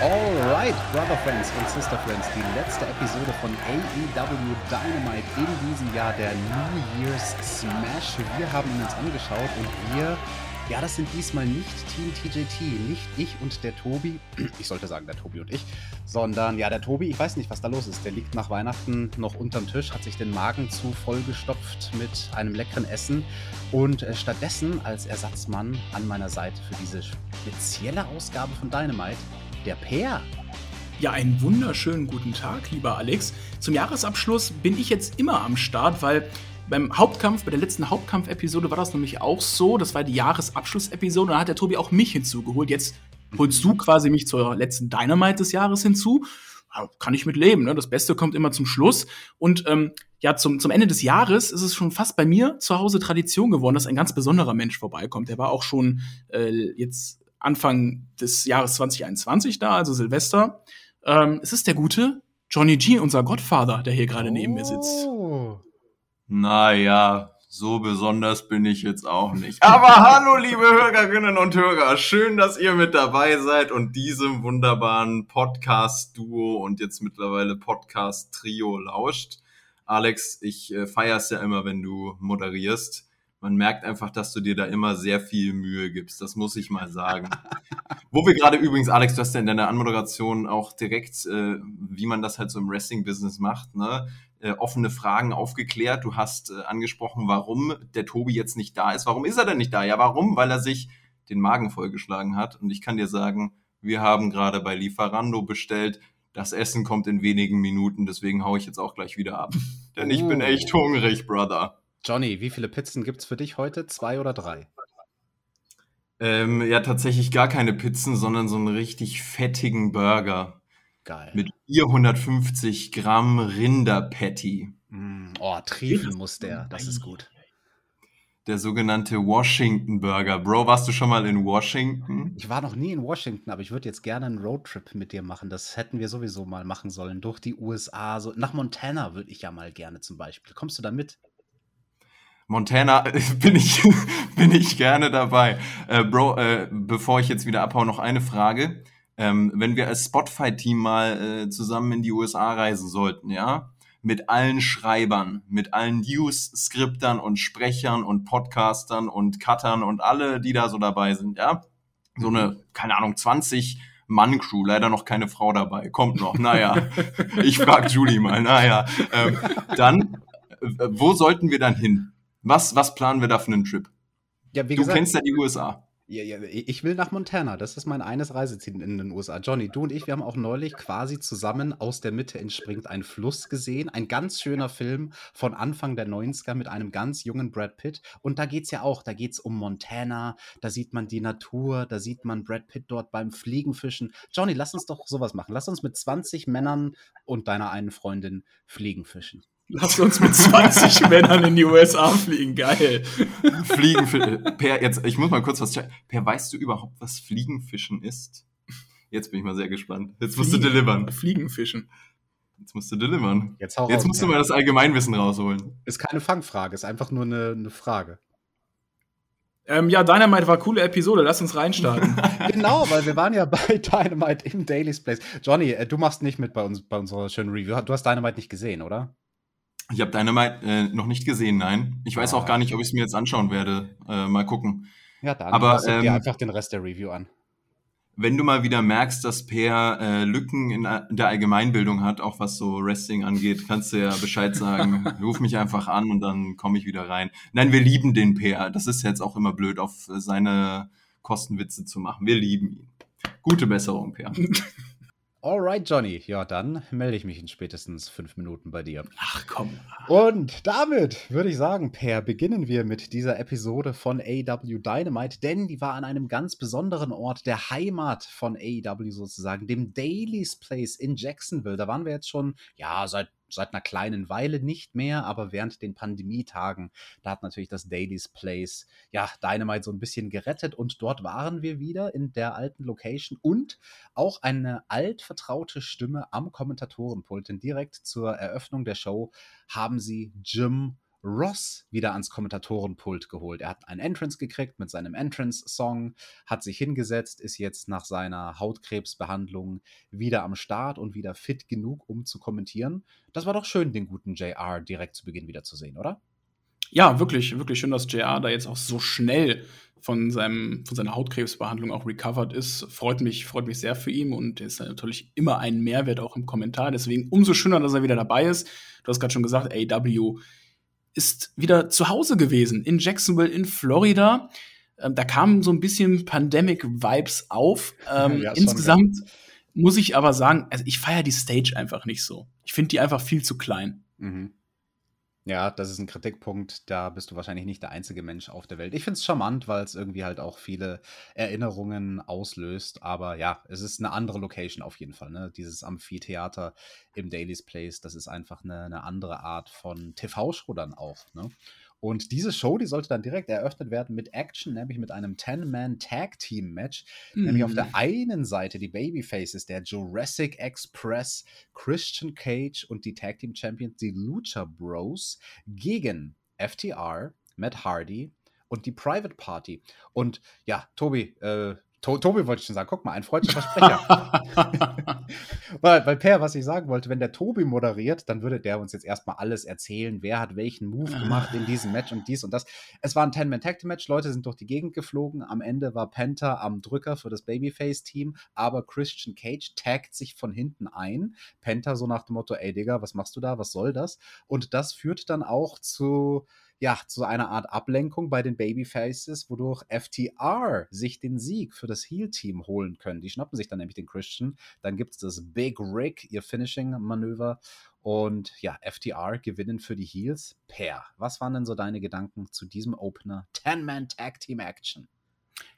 Alright, Brother Friends und Sister Friends, die letzte Episode von AEW Dynamite in diesem Jahr, der New Year's Smash. Wir haben ihn uns angeschaut und wir, ja, das sind diesmal nicht Team TJT, nicht ich und der Tobi, ich sollte sagen der Tobi und ich, sondern ja, der Tobi, ich weiß nicht, was da los ist. Der liegt nach Weihnachten noch unterm Tisch, hat sich den Magen zu vollgestopft mit einem leckeren Essen und äh, stattdessen als Ersatzmann an meiner Seite für diese spezielle Ausgabe von Dynamite der Peer. Ja, einen wunderschönen guten Tag, lieber Alex. Zum Jahresabschluss bin ich jetzt immer am Start, weil beim Hauptkampf, bei der letzten Hauptkampf-Episode war das nämlich auch so. Das war die Jahresabschlussepisode. Da hat der Tobi auch mich hinzugeholt. Jetzt holst du quasi mich zur letzten Dynamite des Jahres hinzu. Kann ich mit leben. Ne? Das Beste kommt immer zum Schluss. Und ähm, ja, zum, zum Ende des Jahres ist es schon fast bei mir zu Hause Tradition geworden, dass ein ganz besonderer Mensch vorbeikommt. Der war auch schon äh, jetzt Anfang des Jahres 2021 da, also Silvester. Ähm, es ist der gute Johnny G, unser Godfather, der hier gerade oh. neben mir sitzt. Oh. Naja, so besonders bin ich jetzt auch nicht. Aber hallo, liebe Hörerinnen und Hörer. Schön, dass ihr mit dabei seid und diesem wunderbaren Podcast-Duo und jetzt mittlerweile Podcast-Trio lauscht. Alex, ich äh, feier's ja immer, wenn du moderierst man merkt einfach, dass du dir da immer sehr viel Mühe gibst. Das muss ich mal sagen. Wo wir gerade übrigens, Alex, du hast ja in deiner Anmoderation auch direkt, äh, wie man das halt so im Wrestling-Business macht, ne? Äh, offene Fragen aufgeklärt. Du hast äh, angesprochen, warum der Tobi jetzt nicht da ist. Warum ist er denn nicht da? Ja, warum? Weil er sich den Magen vollgeschlagen hat. Und ich kann dir sagen, wir haben gerade bei Lieferando bestellt. Das Essen kommt in wenigen Minuten, deswegen haue ich jetzt auch gleich wieder ab. Denn ich bin oh. echt hungrig, Brother. Johnny, wie viele Pizzen gibt es für dich heute? Zwei oder drei? Ähm, ja, tatsächlich gar keine Pizzen, sondern so einen richtig fettigen Burger. Geil. Mit 450 Gramm Rinderpatty. Mm, oh, triefen muss der. Das ist gut. Der sogenannte Washington Burger. Bro, warst du schon mal in Washington? Ich war noch nie in Washington, aber ich würde jetzt gerne einen Roadtrip mit dir machen. Das hätten wir sowieso mal machen sollen. Durch die USA. So, nach Montana würde ich ja mal gerne zum Beispiel. Kommst du da mit? Montana bin ich, bin ich gerne dabei. Äh, Bro, äh, bevor ich jetzt wieder abhaue, noch eine Frage. Ähm, wenn wir als Spotify-Team mal äh, zusammen in die USA reisen sollten, ja, mit allen Schreibern, mit allen News-Skriptern und Sprechern und Podcastern und Cuttern und alle, die da so dabei sind, ja, so eine, keine Ahnung, 20 Mann-Crew, leider noch keine Frau dabei, kommt noch, naja, ich frag Julie mal, naja, ähm, dann, äh, wo sollten wir dann hin? Was, was planen wir da für einen Trip? Ja, du gesagt, kennst ja die USA. Ja, ja, ich will nach Montana. Das ist mein eines Reiseziel in den USA. Johnny, du und ich, wir haben auch neulich quasi zusammen aus der Mitte entspringt ein Fluss gesehen. Ein ganz schöner Film von Anfang der 90er mit einem ganz jungen Brad Pitt. Und da geht es ja auch, da geht es um Montana, da sieht man die Natur, da sieht man Brad Pitt dort beim Fliegenfischen. Johnny, lass uns doch sowas machen. Lass uns mit 20 Männern und deiner einen Freundin Fliegenfischen. Lass uns mit 20 Männern in die USA fliegen. Geil. Fliegen, per, jetzt, ich muss mal kurz was checken. Per, weißt du überhaupt, was Fliegenfischen ist? Jetzt bin ich mal sehr gespannt. Jetzt musst Fliegen, du delivern. Fliegenfischen. Jetzt musst du delivern. Jetzt, Jetzt musst du mal das Allgemeinwissen rausholen. Ist keine Fangfrage, ist einfach nur eine, eine Frage. Ähm, ja, Dynamite war eine coole Episode. Lass uns reinstarten. genau, weil wir waren ja bei Dynamite im Daily's Place. Johnny, äh, du machst nicht mit bei uns bei unserer schönen Review. Du hast Dynamite nicht gesehen, oder? Ich habe Dynamite äh, noch nicht gesehen, nein. Ich weiß ah. auch gar nicht, ob ich es mir jetzt anschauen werde. Äh, mal gucken. Ja, dann Aber ähm, dir einfach den Rest der Review an. Wenn du mal wieder merkst, dass Per äh, Lücken in der Allgemeinbildung hat, auch was so Wrestling angeht, kannst du ja Bescheid sagen. Ruf mich einfach an und dann komme ich wieder rein. Nein, wir lieben den Per. Das ist jetzt auch immer blöd, auf seine Kostenwitze zu machen. Wir lieben ihn. Gute Besserung, Per. Alright, Johnny. Ja, dann melde ich mich in spätestens fünf Minuten bei dir. Ach komm. Und damit würde ich sagen, Per, beginnen wir mit dieser Episode von AW Dynamite, denn die war an einem ganz besonderen Ort, der Heimat von AW sozusagen, dem Daily's Place in Jacksonville. Da waren wir jetzt schon, ja, seit seit einer kleinen Weile nicht mehr, aber während den Pandemietagen, da hat natürlich das Daily's Place, ja, Dynamite so ein bisschen gerettet und dort waren wir wieder in der alten Location und auch eine altvertraute Stimme am Kommentatorenpult, denn direkt zur Eröffnung der Show haben sie Jim Ross wieder ans Kommentatorenpult geholt. Er hat einen Entrance gekriegt mit seinem Entrance-Song, hat sich hingesetzt, ist jetzt nach seiner Hautkrebsbehandlung wieder am Start und wieder fit genug, um zu kommentieren. Das war doch schön, den guten JR direkt zu Beginn wieder zu sehen, oder? Ja, wirklich, wirklich schön, dass JR da jetzt auch so schnell von, seinem, von seiner Hautkrebsbehandlung auch recovered ist. Freut mich, freut mich sehr für ihn und ist natürlich immer ein Mehrwert auch im Kommentar. Deswegen umso schöner, dass er wieder dabei ist. Du hast gerade schon gesagt, AW ist wieder zu Hause gewesen in Jacksonville in Florida. Ähm, da kamen so ein bisschen Pandemic-Vibes auf. Ähm, ja, insgesamt muss ich aber sagen, also ich feiere die Stage einfach nicht so. Ich finde die einfach viel zu klein. Mhm. Ja, das ist ein Kritikpunkt, da bist du wahrscheinlich nicht der einzige Mensch auf der Welt. Ich finde es charmant, weil es irgendwie halt auch viele Erinnerungen auslöst. Aber ja, es ist eine andere Location auf jeden Fall. Ne? Dieses Amphitheater im Daily's Place, das ist einfach eine, eine andere Art von TV-Show dann auch. Ne? Und diese Show, die sollte dann direkt eröffnet werden mit Action, nämlich mit einem 10-Man-Tag-Team-Match. Mm. Nämlich auf der mhm. einen Seite die Babyfaces, der Jurassic Express, Christian Cage und die Tag-Team-Champions, die Lucha Bros, gegen FTR, Matt Hardy und die Private Party. Und ja, Tobi, äh, to Tobi wollte ich schon sagen, guck mal, ein freundlicher Versprecher. weil, weil Per, was ich sagen wollte, wenn der Tobi moderiert, dann würde der uns jetzt erstmal alles erzählen, wer hat welchen Move gemacht in diesem Match und dies und das. Es war ein 10-Man-Tag-Match, Leute sind durch die Gegend geflogen. Am Ende war Penta am Drücker für das Babyface-Team, aber Christian Cage taggt sich von hinten ein. Penta so nach dem Motto, ey Digga, was machst du da, was soll das? Und das führt dann auch zu ja, zu einer Art Ablenkung bei den Babyfaces, wodurch FTR sich den Sieg für das Heal-Team holen können. Die schnappen sich dann nämlich den Christian. Dann gibt es das Big Rig, ihr Finishing-Manöver. Und ja, FTR gewinnen für die Heels per. Was waren denn so deine Gedanken zu diesem Opener 10-Man-Tag-Team-Action?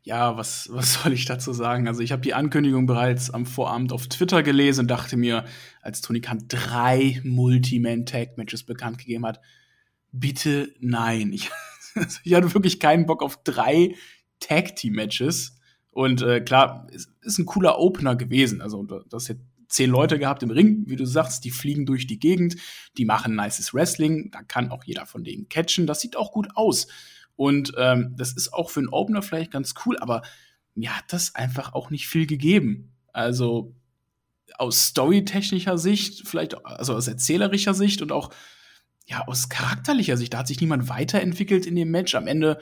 Ja, was, was soll ich dazu sagen? Also, ich habe die Ankündigung bereits am Vorabend auf Twitter gelesen und dachte mir, als Tony Khan drei Multi-Man-Tag-Matches bekannt gegeben hat, bitte nein. Ich, ich hatte wirklich keinen Bock auf drei Tag-Team-Matches. Und äh, klar, es ist ein cooler Opener gewesen. Also, das jetzt zehn Leute gehabt im Ring, wie du sagst, die fliegen durch die Gegend, die machen nices Wrestling, da kann auch jeder von denen catchen. Das sieht auch gut aus. Und ähm, das ist auch für einen Opener vielleicht ganz cool, aber mir hat das einfach auch nicht viel gegeben. Also aus storytechnischer Sicht, vielleicht also aus erzählerischer Sicht und auch ja, aus charakterlicher Sicht, da hat sich niemand weiterentwickelt in dem Match. Am Ende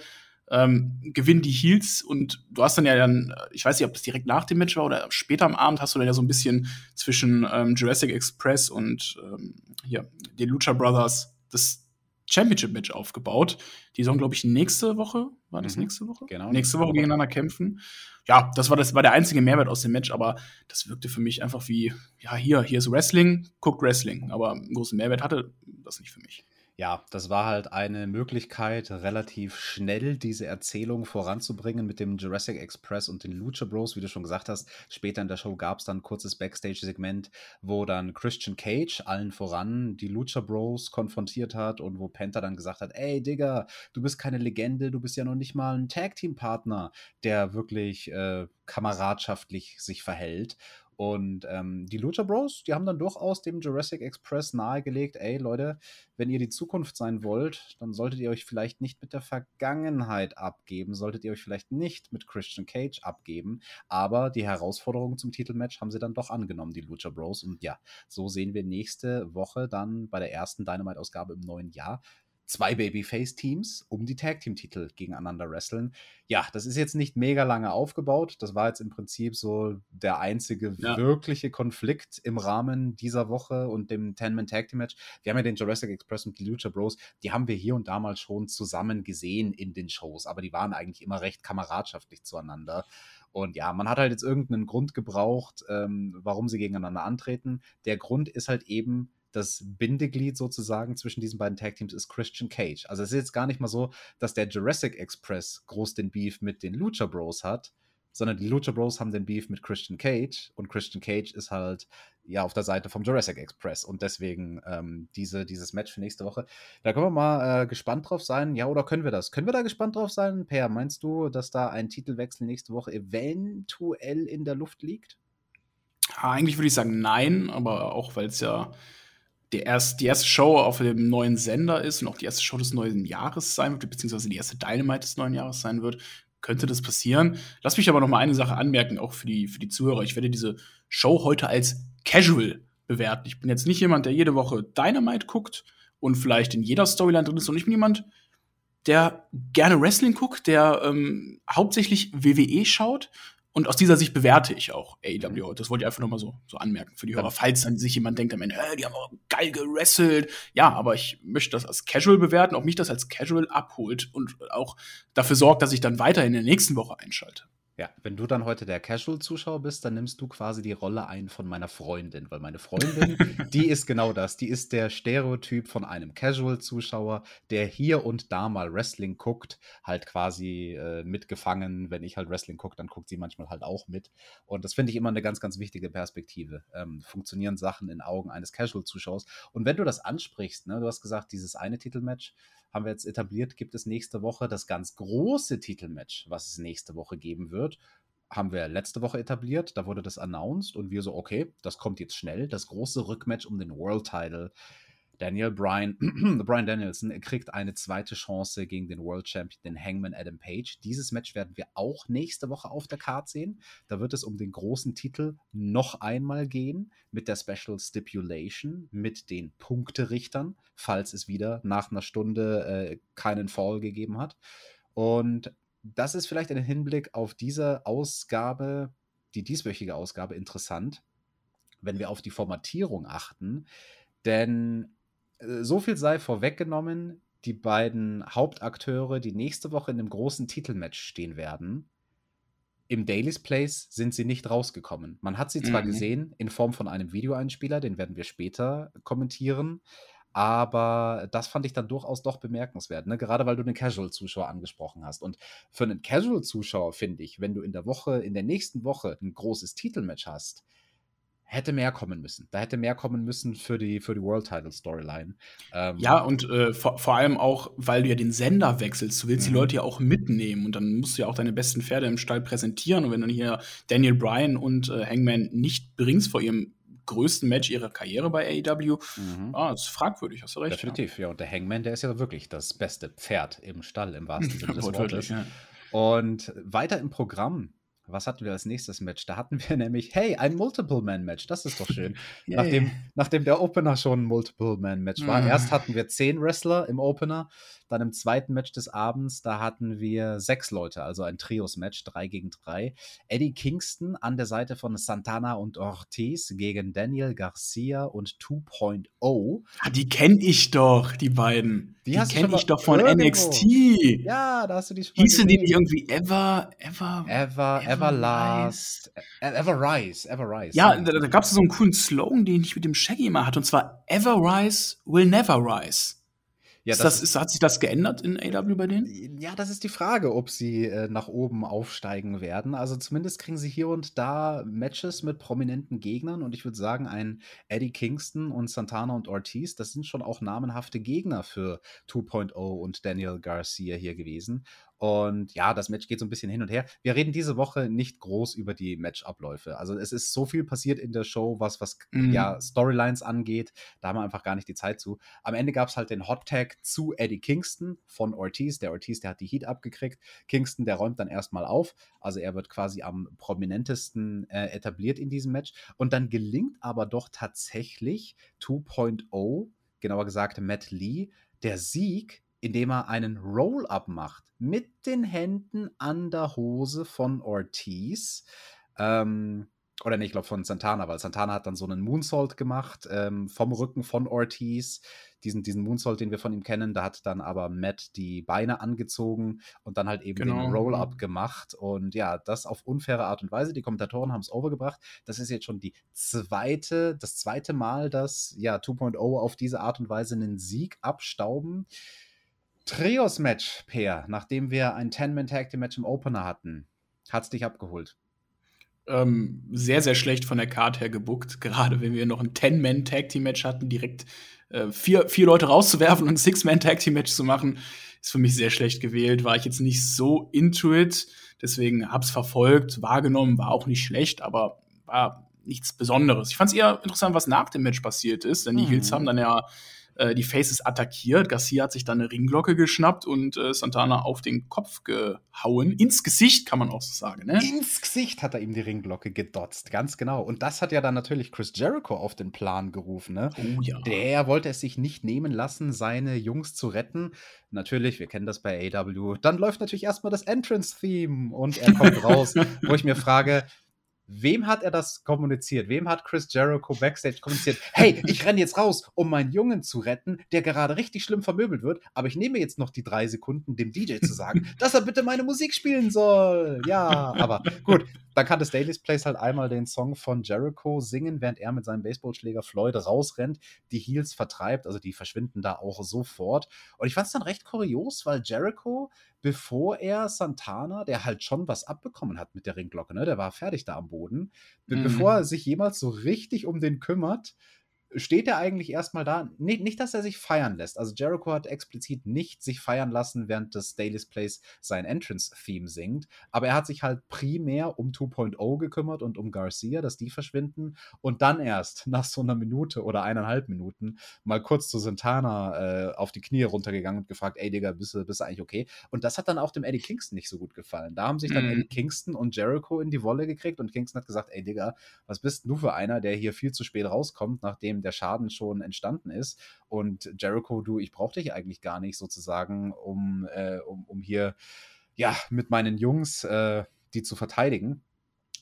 ähm, gewinnen die Heels und du hast dann ja dann, ich weiß nicht, ob es direkt nach dem Match war oder später am Abend, hast du dann ja so ein bisschen zwischen ähm, Jurassic Express und ähm, hier, den Lucha Brothers das Championship-Match aufgebaut. Die sollen, glaube ich, nächste Woche, war das mhm. nächste Woche? Genau. Nächste Woche gegeneinander kämpfen. Ja, das war, das war der einzige Mehrwert aus dem Match, aber das wirkte für mich einfach wie, ja, hier, hier ist Wrestling, guckt Wrestling. Aber einen großen Mehrwert hatte das nicht für mich ja, das war halt eine Möglichkeit, relativ schnell diese Erzählung voranzubringen mit dem Jurassic Express und den Lucha Bros, wie du schon gesagt hast. Später in der Show gab es dann ein kurzes Backstage-Segment, wo dann Christian Cage allen voran die Lucha Bros konfrontiert hat und wo Penta dann gesagt hat: Ey, Digga, du bist keine Legende, du bist ja noch nicht mal ein Tag-Team-Partner, der wirklich äh, kameradschaftlich sich verhält. Und ähm, die Lucha Bros, die haben dann durchaus dem Jurassic Express nahegelegt, ey Leute, wenn ihr die Zukunft sein wollt, dann solltet ihr euch vielleicht nicht mit der Vergangenheit abgeben, solltet ihr euch vielleicht nicht mit Christian Cage abgeben. Aber die Herausforderung zum Titelmatch haben sie dann doch angenommen, die Lucha Bros. Und ja, so sehen wir nächste Woche dann bei der ersten Dynamite-Ausgabe im neuen Jahr zwei Babyface-Teams um die Tag-Team-Titel gegeneinander wresteln. Ja, das ist jetzt nicht mega lange aufgebaut. Das war jetzt im Prinzip so der einzige ja. wirkliche Konflikt im Rahmen dieser Woche und dem Ten-Man-Tag-Team-Match. Wir haben ja den Jurassic Express und die Lucha Bros, die haben wir hier und da mal schon zusammen gesehen in den Shows, aber die waren eigentlich immer recht kameradschaftlich zueinander. Und ja, man hat halt jetzt irgendeinen Grund gebraucht, ähm, warum sie gegeneinander antreten. Der Grund ist halt eben, das Bindeglied sozusagen zwischen diesen beiden Tag Teams ist Christian Cage. Also es ist jetzt gar nicht mal so, dass der Jurassic Express groß den Beef mit den Lucha Bros hat, sondern die Lucha Bros haben den Beef mit Christian Cage und Christian Cage ist halt ja auf der Seite vom Jurassic Express und deswegen ähm, diese, dieses Match für nächste Woche. Da können wir mal äh, gespannt drauf sein. Ja, oder können wir das? Können wir da gespannt drauf sein? Per, meinst du, dass da ein Titelwechsel nächste Woche eventuell in der Luft liegt? eigentlich würde ich sagen nein, aber auch weil es ja der erst, die erste Show auf dem neuen Sender ist und auch die erste Show des neuen Jahres sein wird, beziehungsweise die erste Dynamite des neuen Jahres sein wird, könnte das passieren. Lass mich aber noch mal eine Sache anmerken, auch für die, für die Zuhörer. Ich werde diese Show heute als casual bewerten. Ich bin jetzt nicht jemand, der jede Woche Dynamite guckt und vielleicht in jeder Storyline drin ist, sondern ich bin jemand, der gerne Wrestling guckt, der ähm, hauptsächlich WWE schaut und aus dieser Sicht bewerte ich auch AEW heute. Das wollte ich einfach nochmal so, so anmerken für die Hörer. Falls dann sich jemand denkt am Ende, die haben auch geil gewrestelt. Ja, aber ich möchte das als Casual bewerten, ob mich das als Casual abholt und auch dafür sorgt, dass ich dann weiter in der nächsten Woche einschalte. Ja, wenn du dann heute der Casual-Zuschauer bist, dann nimmst du quasi die Rolle ein von meiner Freundin, weil meine Freundin, die ist genau das. Die ist der Stereotyp von einem Casual-Zuschauer, der hier und da mal Wrestling guckt, halt quasi äh, mitgefangen. Wenn ich halt Wrestling gucke, dann guckt sie manchmal halt auch mit. Und das finde ich immer eine ganz, ganz wichtige Perspektive. Ähm, funktionieren Sachen in Augen eines Casual-Zuschauers. Und wenn du das ansprichst, ne, du hast gesagt, dieses eine Titelmatch, haben wir jetzt etabliert, gibt es nächste Woche das ganz große Titelmatch, was es nächste Woche geben wird. Haben wir letzte Woche etabliert, da wurde das announced und wir so, okay, das kommt jetzt schnell. Das große Rückmatch um den World Title Daniel Bryan, Bryan Danielson kriegt eine zweite Chance gegen den World Champion, den Hangman Adam Page. Dieses Match werden wir auch nächste Woche auf der Card sehen. Da wird es um den großen Titel noch einmal gehen mit der Special Stipulation, mit den Punkterichtern, falls es wieder nach einer Stunde äh, keinen Fall gegeben hat. Und das ist vielleicht ein Hinblick auf diese Ausgabe, die dieswöchige Ausgabe, interessant, wenn wir auf die Formatierung achten. Denn so viel sei vorweggenommen, die beiden Hauptakteure, die nächste Woche in einem großen Titelmatch stehen werden, im Daily's Place sind sie nicht rausgekommen. Man hat sie zwar mhm. gesehen in Form von einem Videoeinspieler, den werden wir später kommentieren, aber das fand ich dann durchaus doch bemerkenswert, ne? gerade weil du den Casual-Zuschauer angesprochen hast. Und für einen Casual-Zuschauer finde ich, wenn du in der Woche, in der nächsten Woche ein großes Titelmatch hast, hätte mehr kommen müssen. Da hätte mehr kommen müssen für die, für die World Title Storyline. Ähm, ja, und äh, vor, vor, allem auch, weil du ja den Sender wechselst. Du willst die mhm. Leute ja auch mitnehmen und dann musst du ja auch deine besten Pferde im Stall präsentieren. Und wenn du hier Daniel Bryan und äh, Hangman nicht bringst vor ihrem größten Match ihrer Karriere bei AEW, mhm. ah, das ist fragwürdig, hast du recht. Definitiv, ja. ja. Und der Hangman, der ist ja wirklich das beste Pferd im Stall, im wahrsten Sinne des Wortes. Ja. Und weiter im Programm was hatten wir als nächstes Match? Da hatten wir nämlich, hey, ein Multiple-Man-Match. Das ist doch schön. yeah. nachdem, nachdem der Opener schon ein Multiple-Man-Match war. Mm. Erst hatten wir zehn Wrestler im Opener dann im zweiten Match des Abends, da hatten wir sechs Leute, also ein Trios-Match, drei gegen drei. Eddie Kingston an der Seite von Santana und Ortiz gegen Daniel Garcia und 2.0. Ah, die kenne ich doch, die beiden. Die, die kenne ich doch von irgendwo. NXT. Ja, da hast du die schon Hießen die nicht irgendwie Ever, Ever, Ever, Ever Last, e-, Ever Rise, Ever Rise. Ja, da, da gab es so einen coolen Slogan, den ich mit dem Shaggy immer hatte, und zwar Ever Rise will never rise. Ja, ist das, das ist, hat sich das geändert in AW bei denen? Ja, das ist die Frage, ob sie äh, nach oben aufsteigen werden. Also zumindest kriegen sie hier und da Matches mit prominenten Gegnern und ich würde sagen, ein Eddie Kingston und Santana und Ortiz, das sind schon auch namenhafte Gegner für 2.0 und Daniel Garcia hier gewesen. Und ja, das Match geht so ein bisschen hin und her. Wir reden diese Woche nicht groß über die Matchabläufe. Also es ist so viel passiert in der Show, was, was mhm. ja Storylines angeht. Da haben wir einfach gar nicht die Zeit zu. Am Ende gab es halt den Hot Tag zu Eddie Kingston von Ortiz. Der Ortiz, der hat die Heat abgekriegt. Kingston, der räumt dann erstmal auf. Also er wird quasi am prominentesten äh, etabliert in diesem Match. Und dann gelingt aber doch tatsächlich 2.0, genauer gesagt Matt Lee, der Sieg indem er einen Roll-up macht mit den Händen an der Hose von Ortiz. Ähm, oder nicht, ich glaube von Santana, weil Santana hat dann so einen Moonsault gemacht ähm, vom Rücken von Ortiz. Diesen, diesen Moonsault, den wir von ihm kennen, da hat dann aber Matt die Beine angezogen und dann halt eben genau. den Roll-Up gemacht. Und ja, das auf unfaire Art und Weise. Die Kommentatoren haben es overgebracht. Das ist jetzt schon die zweite, das zweite Mal, dass ja 2.0 auf diese Art und Weise einen Sieg abstauben. Trios-Match, Peer, nachdem wir ein 10-Man-Tag-Team-Match im Opener hatten, Hat es dich abgeholt? Ähm, sehr, sehr schlecht von der Card her gebuckt. Gerade wenn wir noch ein Ten-Man-Tag-Team-Match hatten, direkt äh, vier, vier Leute rauszuwerfen und ein Six-Man-Tag-Team-Match zu machen, ist für mich sehr schlecht gewählt. War ich jetzt nicht so into it. Deswegen hab's verfolgt, wahrgenommen, war auch nicht schlecht, aber war nichts Besonderes. Ich fand es eher interessant, was nach dem Match passiert ist, denn die mhm. Heels haben dann ja äh, die Faces attackiert. Garcia hat sich dann eine Ringglocke geschnappt und äh, Santana auf den Kopf gehauen. Ins Gesicht, kann man auch so sagen. Ne? Ins Gesicht hat er ihm die Ringglocke gedotzt, ganz genau. Und das hat ja dann natürlich Chris Jericho auf den Plan gerufen. Ne? Oh ja. Der wollte es sich nicht nehmen lassen, seine Jungs zu retten. Natürlich, wir kennen das bei AW. Dann läuft natürlich erstmal das Entrance-Theme und er kommt raus, wo ich mir frage, Wem hat er das kommuniziert? Wem hat Chris Jericho backstage kommuniziert? Hey, ich renne jetzt raus, um meinen Jungen zu retten, der gerade richtig schlimm vermöbelt wird, aber ich nehme jetzt noch die drei Sekunden, dem DJ zu sagen, dass er bitte meine Musik spielen soll. Ja, aber gut, dann kann das Daily's Place halt einmal den Song von Jericho singen, während er mit seinem Baseballschläger Floyd rausrennt, die Heels vertreibt, also die verschwinden da auch sofort. Und ich fand es dann recht kurios, weil Jericho bevor er Santana, der halt schon was abbekommen hat mit der Ringglocke, ne, der war fertig da am Boden, mhm. bevor er sich jemals so richtig um den kümmert, steht er eigentlich erstmal da. Nicht, nicht, dass er sich feiern lässt. Also Jericho hat explizit nicht sich feiern lassen, während das Daily's Place sein Entrance-Theme singt. Aber er hat sich halt primär um 2.0 gekümmert und um Garcia, dass die verschwinden. Und dann erst nach so einer Minute oder eineinhalb Minuten mal kurz zu Santana äh, auf die Knie runtergegangen und gefragt, ey Digga, bist du, bist du eigentlich okay? Und das hat dann auch dem Eddie Kingston nicht so gut gefallen. Da haben sich dann mhm. Eddie Kingston und Jericho in die Wolle gekriegt und Kingston hat gesagt, ey Digga, was bist du für einer, der hier viel zu spät rauskommt, nachdem der Schaden schon entstanden ist. Und Jericho, du, ich brauche dich eigentlich gar nicht sozusagen, um, äh, um, um hier ja mit meinen Jungs äh, die zu verteidigen.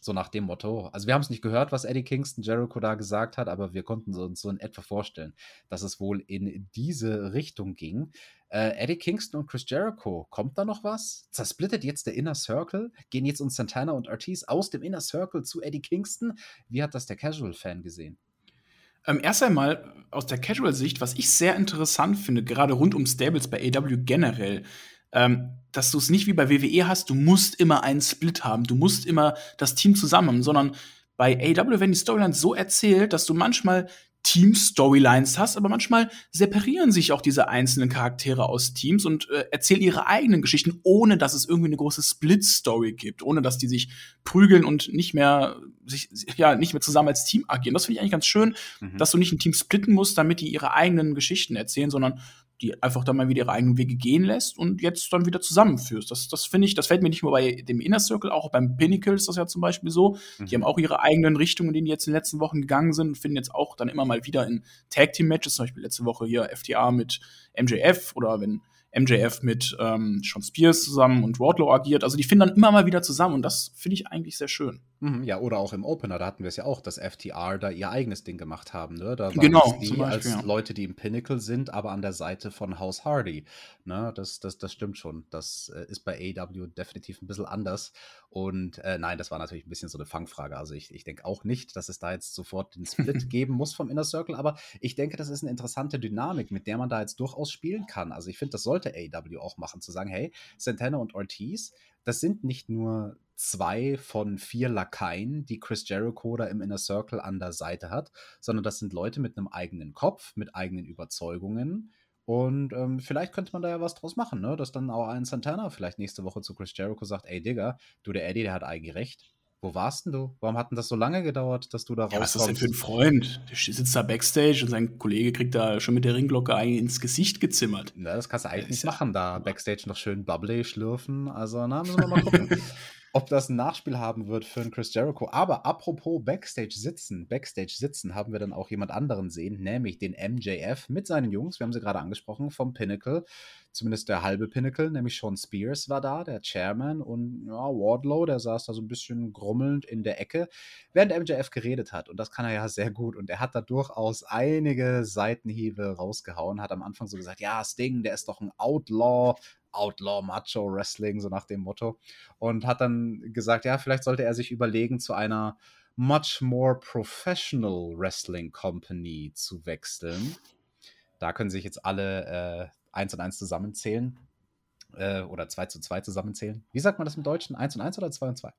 So nach dem Motto. Also wir haben es nicht gehört, was Eddie Kingston Jericho da gesagt hat, aber wir konnten uns so in etwa vorstellen, dass es wohl in diese Richtung ging. Äh, Eddie Kingston und Chris Jericho, kommt da noch was? Zersplittet jetzt der Inner Circle? Gehen jetzt uns Santana und Ortiz aus dem Inner Circle zu Eddie Kingston? Wie hat das der Casual-Fan gesehen? Ähm, erst einmal aus der Casual-Sicht, was ich sehr interessant finde, gerade rund um Stables bei AW generell, ähm, dass du es nicht wie bei WWE hast, du musst immer einen Split haben, du musst immer das Team zusammen sondern bei AW werden die Storylines so erzählt, dass du manchmal Team-Storylines hast, aber manchmal separieren sich auch diese einzelnen Charaktere aus Teams und äh, erzählen ihre eigenen Geschichten, ohne dass es irgendwie eine große Split-Story gibt, ohne dass die sich prügeln und nicht mehr sich ja nicht mehr zusammen als Team agieren. Das finde ich eigentlich ganz schön, mhm. dass du nicht ein Team splitten musst, damit die ihre eigenen Geschichten erzählen, sondern die einfach dann mal wieder ihre eigenen Wege gehen lässt und jetzt dann wieder zusammenführst. Das, das finde ich, das fällt mir nicht nur bei dem Inner Circle, auch beim Pinnacle ist das ja zum Beispiel so. Mhm. Die haben auch ihre eigenen Richtungen, in denen die jetzt in den letzten Wochen gegangen sind und finden jetzt auch dann immer mal wieder in Tag Team Matches, zum Beispiel letzte Woche hier FTA mit MJF oder wenn MJF mit ähm, Sean Spears zusammen und Wardlow agiert. Also die finden dann immer mal wieder zusammen und das finde ich eigentlich sehr schön. Mhm, ja, oder auch im Opener, da hatten wir es ja auch, dass FTR da ihr eigenes Ding gemacht haben. Ne? Da waren genau, die Beispiel, als ja. Leute, die im Pinnacle sind, aber an der Seite von House Hardy. Ne? Das, das, das stimmt schon. Das äh, ist bei AW definitiv ein bisschen anders. Und äh, nein, das war natürlich ein bisschen so eine Fangfrage. Also ich, ich denke auch nicht, dass es da jetzt sofort den Split geben muss vom Inner Circle, aber ich denke, das ist eine interessante Dynamik, mit der man da jetzt durchaus spielen kann. Also ich finde, das sollte AW auch machen, zu sagen, hey, Santana und Ortiz, das sind nicht nur zwei von vier Lakaien, die Chris Jericho da im Inner Circle an der Seite hat, sondern das sind Leute mit einem eigenen Kopf, mit eigenen Überzeugungen, und ähm, vielleicht könnte man da ja was draus machen, ne? Dass dann auch ein Santana vielleicht nächste Woche zu Chris Jericho sagt, ey Digga, du, der Eddie, der hat eigentlich recht. Wo warst denn du? Warum hat denn das so lange gedauert, dass du da ja, rauskommst? Was ist das denn für ein Freund? Der sitzt da Backstage und sein Kollege kriegt da schon mit der Ringglocke eigentlich ins Gesicht gezimmert. Na, das kannst du eigentlich nicht machen, da Backstage noch schön Bubbly schlürfen. Also, na, müssen wir mal gucken. ob das ein Nachspiel haben wird für einen Chris Jericho. Aber apropos Backstage sitzen, Backstage sitzen haben wir dann auch jemand anderen sehen, nämlich den MJF mit seinen Jungs. Wir haben sie gerade angesprochen vom Pinnacle, zumindest der halbe Pinnacle, nämlich Sean Spears war da, der Chairman und ja, Wardlow, der saß da so ein bisschen grummelnd in der Ecke, während MJF geredet hat. Und das kann er ja sehr gut. Und er hat da durchaus einige Seitenhiebe rausgehauen, hat am Anfang so gesagt, ja, Sting, der ist doch ein Outlaw, Outlaw Macho Wrestling, so nach dem Motto. Und hat dann gesagt, ja, vielleicht sollte er sich überlegen, zu einer much more professional Wrestling Company zu wechseln. Da können sich jetzt alle äh, eins und eins zusammenzählen. Äh, oder 2 zu 2 zusammenzählen. Wie sagt man das im Deutschen? 1 und 1 oder 2 und 2?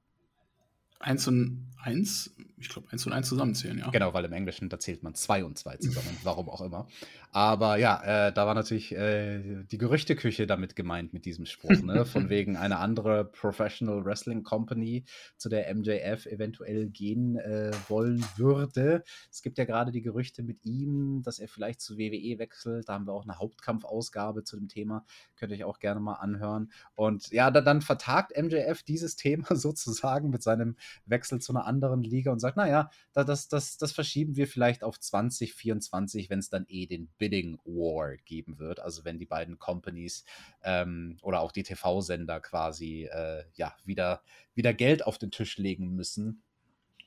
1 und 1, ich glaube 1 und 1 zusammenzählen, ja. Genau, weil im Englischen, da zählt man 2 und 2 zusammen, warum auch immer. Aber ja, äh, da war natürlich äh, die Gerüchteküche damit gemeint mit diesem Spruch, ne? Von wegen eine andere Professional Wrestling Company, zu der MJF eventuell gehen äh, wollen würde. Es gibt ja gerade die Gerüchte mit ihm, dass er vielleicht zu WWE wechselt. Da haben wir auch eine Hauptkampfausgabe zu dem Thema. Könnt ihr euch auch gerne mal anhören. Und ja, da, dann vertagt MJF dieses Thema sozusagen mit seinem Wechsel zu einer anderen Liga und sagt, naja, das, das, das verschieben wir vielleicht auf 2024, wenn es dann eh den Bidding War geben wird. Also wenn die beiden Companies ähm, oder auch die TV-Sender quasi äh, ja, wieder, wieder Geld auf den Tisch legen müssen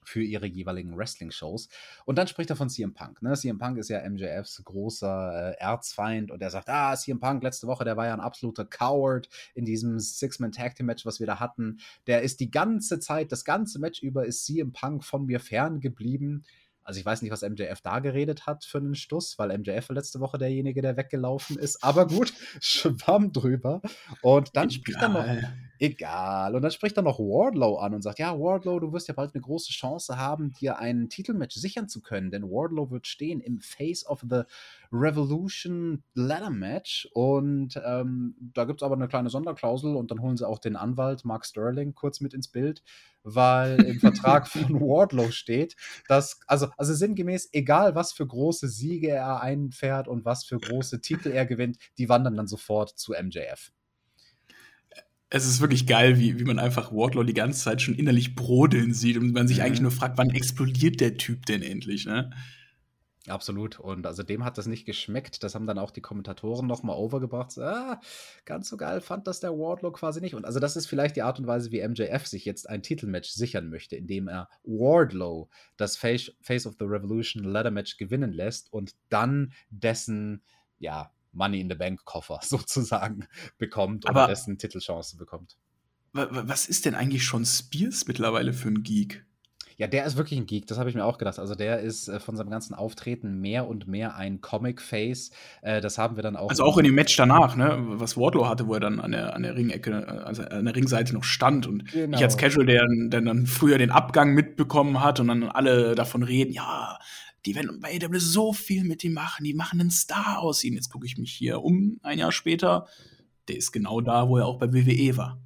für ihre jeweiligen Wrestling-Shows. Und dann spricht er von CM Punk. Ne? CM Punk ist ja MJFs großer äh, Erzfeind und er sagt, ah, CM Punk letzte Woche, der war ja ein absoluter Coward in diesem Six-Man-Tag-Team-Match, was wir da hatten. Der ist die ganze Zeit, das ganze Match über, ist CM Punk von mir fern geblieben. Also ich weiß nicht, was MJF da geredet hat für einen Stuss, weil MJF letzte Woche derjenige, der weggelaufen ist. Aber gut, schwamm drüber. Und dann spricht er noch, egal. Und dann spricht er noch Wardlow an und sagt, ja, Wardlow, du wirst ja bald eine große Chance haben, dir ein Titelmatch sichern zu können, denn Wardlow wird stehen im Face of the Revolution Ladder Match. Und ähm, da gibt es aber eine kleine Sonderklausel und dann holen sie auch den Anwalt Mark Sterling kurz mit ins Bild, weil im Vertrag von Wardlow steht, dass, also, also sinngemäß, egal was für große Siege er einfährt und was für große Titel er gewinnt, die wandern dann sofort zu MJF es ist wirklich geil, wie, wie man einfach Wardlow die ganze Zeit schon innerlich brodeln sieht und man sich mhm. eigentlich nur fragt, wann explodiert der Typ denn endlich, ne? Absolut. Und also dem hat das nicht geschmeckt. Das haben dann auch die Kommentatoren nochmal overgebracht. Ah, ganz so geil fand das der Wardlow quasi nicht. Und also das ist vielleicht die Art und Weise, wie MJF sich jetzt ein Titelmatch sichern möchte, indem er Wardlow das Face, Face of the Revolution Ladder Match gewinnen lässt und dann dessen, ja, Money in the Bank Koffer sozusagen bekommt oder dessen Titelchance bekommt. Was ist denn eigentlich schon Spears mittlerweile für ein Geek? Ja, der ist wirklich ein Geek, das habe ich mir auch gedacht. Also der ist äh, von seinem ganzen Auftreten mehr und mehr ein Comic-Face. Äh, das haben wir dann auch. Also auch in dem Match danach, ne, was Wardlow hatte, wo er dann an der, an der Ringecke, also an der Ringseite noch stand. Und genau. ich als Casual, der, der dann früher den Abgang mitbekommen hat und dann alle davon reden, ja, die werden bei AW so viel mit ihm machen, die machen einen Star aus ihm. Jetzt gucke ich mich hier um, ein Jahr später, der ist genau da, wo er auch bei WWE war.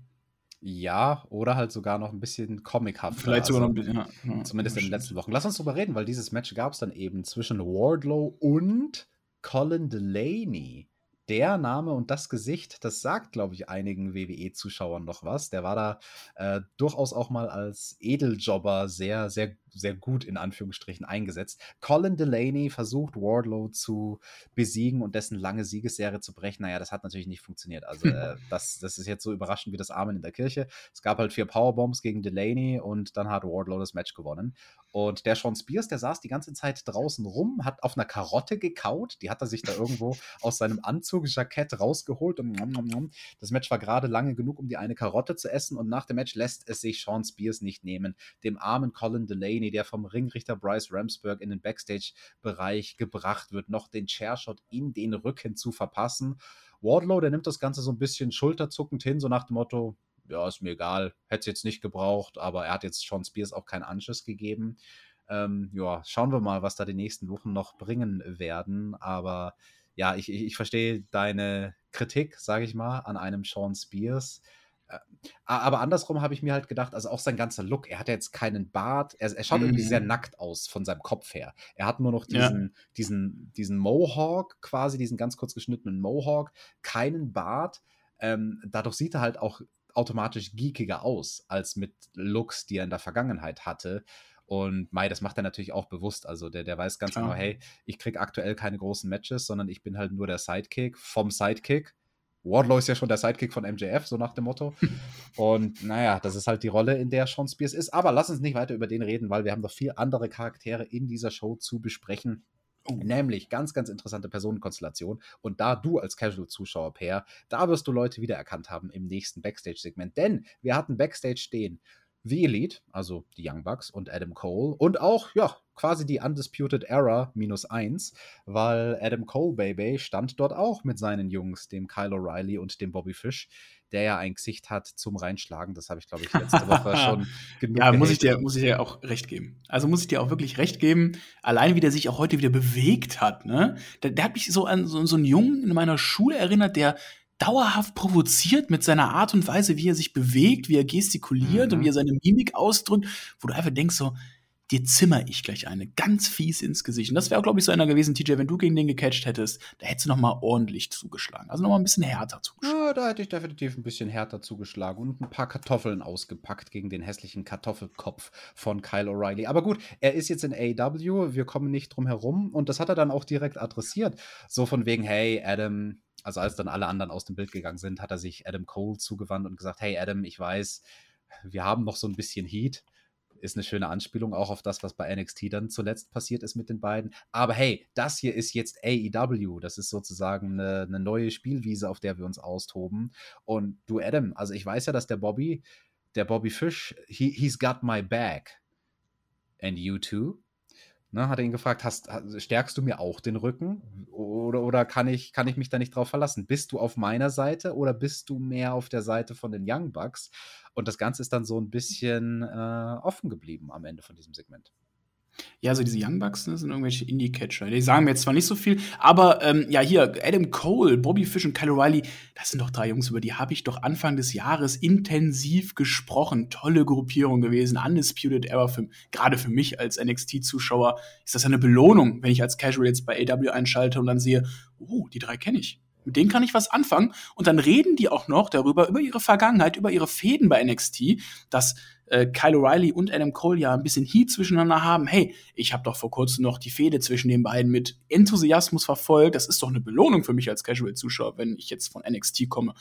Ja, oder halt sogar noch ein bisschen comichaft. Vielleicht sogar noch ein also bisschen, ja. Zumindest in den letzten Wochen. Lass uns drüber reden, weil dieses Match gab es dann eben zwischen Wardlow und Colin Delaney der Name und das Gesicht, das sagt, glaube ich, einigen WWE-Zuschauern noch was. Der war da äh, durchaus auch mal als Edeljobber sehr, sehr, sehr gut in Anführungsstrichen eingesetzt. Colin Delaney versucht Wardlow zu besiegen und dessen lange Siegesserie zu brechen. Naja, das hat natürlich nicht funktioniert. Also äh, das, das ist jetzt so überraschend wie das Amen in der Kirche. Es gab halt vier Powerbombs gegen Delaney und dann hat Wardlow das Match gewonnen. Und der Sean Spears, der saß die ganze Zeit draußen rum, hat auf einer Karotte gekaut. Die hat er sich da irgendwo aus seinem Anzugjackett rausgeholt. Und das Match war gerade lange genug, um die eine Karotte zu essen. Und nach dem Match lässt es sich Sean Spears nicht nehmen. Dem armen Colin Delaney, der vom Ringrichter Bryce Ramsburg in den Backstage-Bereich gebracht wird, noch den Chairshot in den Rücken zu verpassen. Wardlow, der nimmt das Ganze so ein bisschen schulterzuckend hin, so nach dem Motto, ja, ist mir egal, hätte es jetzt nicht gebraucht, aber er hat jetzt Sean Spears auch keinen Anschluss gegeben. Ähm, ja, schauen wir mal, was da die nächsten Wochen noch bringen werden. Aber ja, ich, ich, ich verstehe deine Kritik, sage ich mal, an einem Sean Spears. Äh, aber andersrum habe ich mir halt gedacht, also auch sein ganzer Look, er hat ja jetzt keinen Bart, er, er schaut mhm. irgendwie sehr mhm. nackt aus von seinem Kopf her. Er hat nur noch diesen, ja. diesen, diesen Mohawk, quasi diesen ganz kurz geschnittenen Mohawk, keinen Bart. Ähm, dadurch sieht er halt auch automatisch geekiger aus als mit Looks, die er in der Vergangenheit hatte. Und Mai, das macht er natürlich auch bewusst. Also der, der weiß ganz Klar. genau, hey, ich kriege aktuell keine großen Matches, sondern ich bin halt nur der Sidekick vom Sidekick. Wardlow ist ja schon der Sidekick von MJF, so nach dem Motto. Und naja, das ist halt die Rolle, in der Sean Spears ist. Aber lass uns nicht weiter über den reden, weil wir haben noch viel andere Charaktere in dieser Show zu besprechen. Nämlich ganz, ganz interessante Personenkonstellation. Und da du als Casual-Zuschauer, Per, da wirst du Leute wiedererkannt haben im nächsten Backstage-Segment. Denn wir hatten Backstage stehen The Elite, also die Young Bucks und Adam Cole und auch, ja, quasi die Undisputed Era minus eins, weil Adam Cole Baby stand dort auch mit seinen Jungs, dem Kyle O'Reilly und dem Bobby Fish, der ja ein Gesicht hat zum Reinschlagen. Das habe ich, glaube ich, letzte Woche schon genug Ja, muss ich, dir, muss ich dir auch recht geben. Also muss ich dir auch wirklich recht geben, allein wie der sich auch heute wieder bewegt hat. Ne? Der, der hat mich so an so, so einen Jungen in meiner Schule erinnert, der dauerhaft provoziert mit seiner Art und Weise, wie er sich bewegt, wie er gestikuliert mhm. und wie er seine Mimik ausdrückt, wo du einfach denkst so, dir zimmer ich gleich eine ganz fies ins Gesicht. Und das wäre, glaube ich, so einer gewesen, TJ, wenn du gegen den gecatcht hättest, da hättest du noch mal ordentlich zugeschlagen. Also noch mal ein bisschen härter zugeschlagen. Ja, da hätte ich definitiv ein bisschen härter zugeschlagen und ein paar Kartoffeln ausgepackt gegen den hässlichen Kartoffelkopf von Kyle O'Reilly. Aber gut, er ist jetzt in AEW, wir kommen nicht drum herum und das hat er dann auch direkt adressiert. So von wegen, hey, Adam, also als dann alle anderen aus dem Bild gegangen sind, hat er sich Adam Cole zugewandt und gesagt, hey Adam, ich weiß, wir haben noch so ein bisschen Heat. Ist eine schöne Anspielung auch auf das, was bei NXT dann zuletzt passiert ist mit den beiden. Aber hey, das hier ist jetzt AEW. Das ist sozusagen eine, eine neue Spielwiese, auf der wir uns austoben. Und du, Adam, also ich weiß ja, dass der Bobby, der Bobby Fish, he, he's got my back. And you too? Ne, hat er ihn gefragt, hast, stärkst du mir auch den Rücken? Oder, oder kann, ich, kann ich mich da nicht drauf verlassen? Bist du auf meiner Seite oder bist du mehr auf der Seite von den Young Bucks? Und das Ganze ist dann so ein bisschen äh, offen geblieben am Ende von diesem Segment. Ja, also diese Young Bucks ne, sind irgendwelche Indie-Catcher. Die sagen mir jetzt zwar nicht so viel, aber ähm, ja, hier, Adam Cole, Bobby Fish und Kyle O'Reilly, das sind doch drei Jungs, über die habe ich doch Anfang des Jahres intensiv gesprochen. Tolle Gruppierung gewesen, Undisputed Era, für, gerade für mich als NXT-Zuschauer ist das eine Belohnung, wenn ich als Casual jetzt bei AW einschalte und dann sehe, oh, die drei kenne ich. Mit denen kann ich was anfangen. Und dann reden die auch noch darüber, über ihre Vergangenheit, über ihre Fäden bei NXT, dass äh, Kyle O'Reilly und Adam Cole ja ein bisschen Heat zwischeneinander haben. Hey, ich habe doch vor kurzem noch die Fehde zwischen den beiden mit Enthusiasmus verfolgt. Das ist doch eine Belohnung für mich als Casual-Zuschauer, wenn ich jetzt von NXT komme.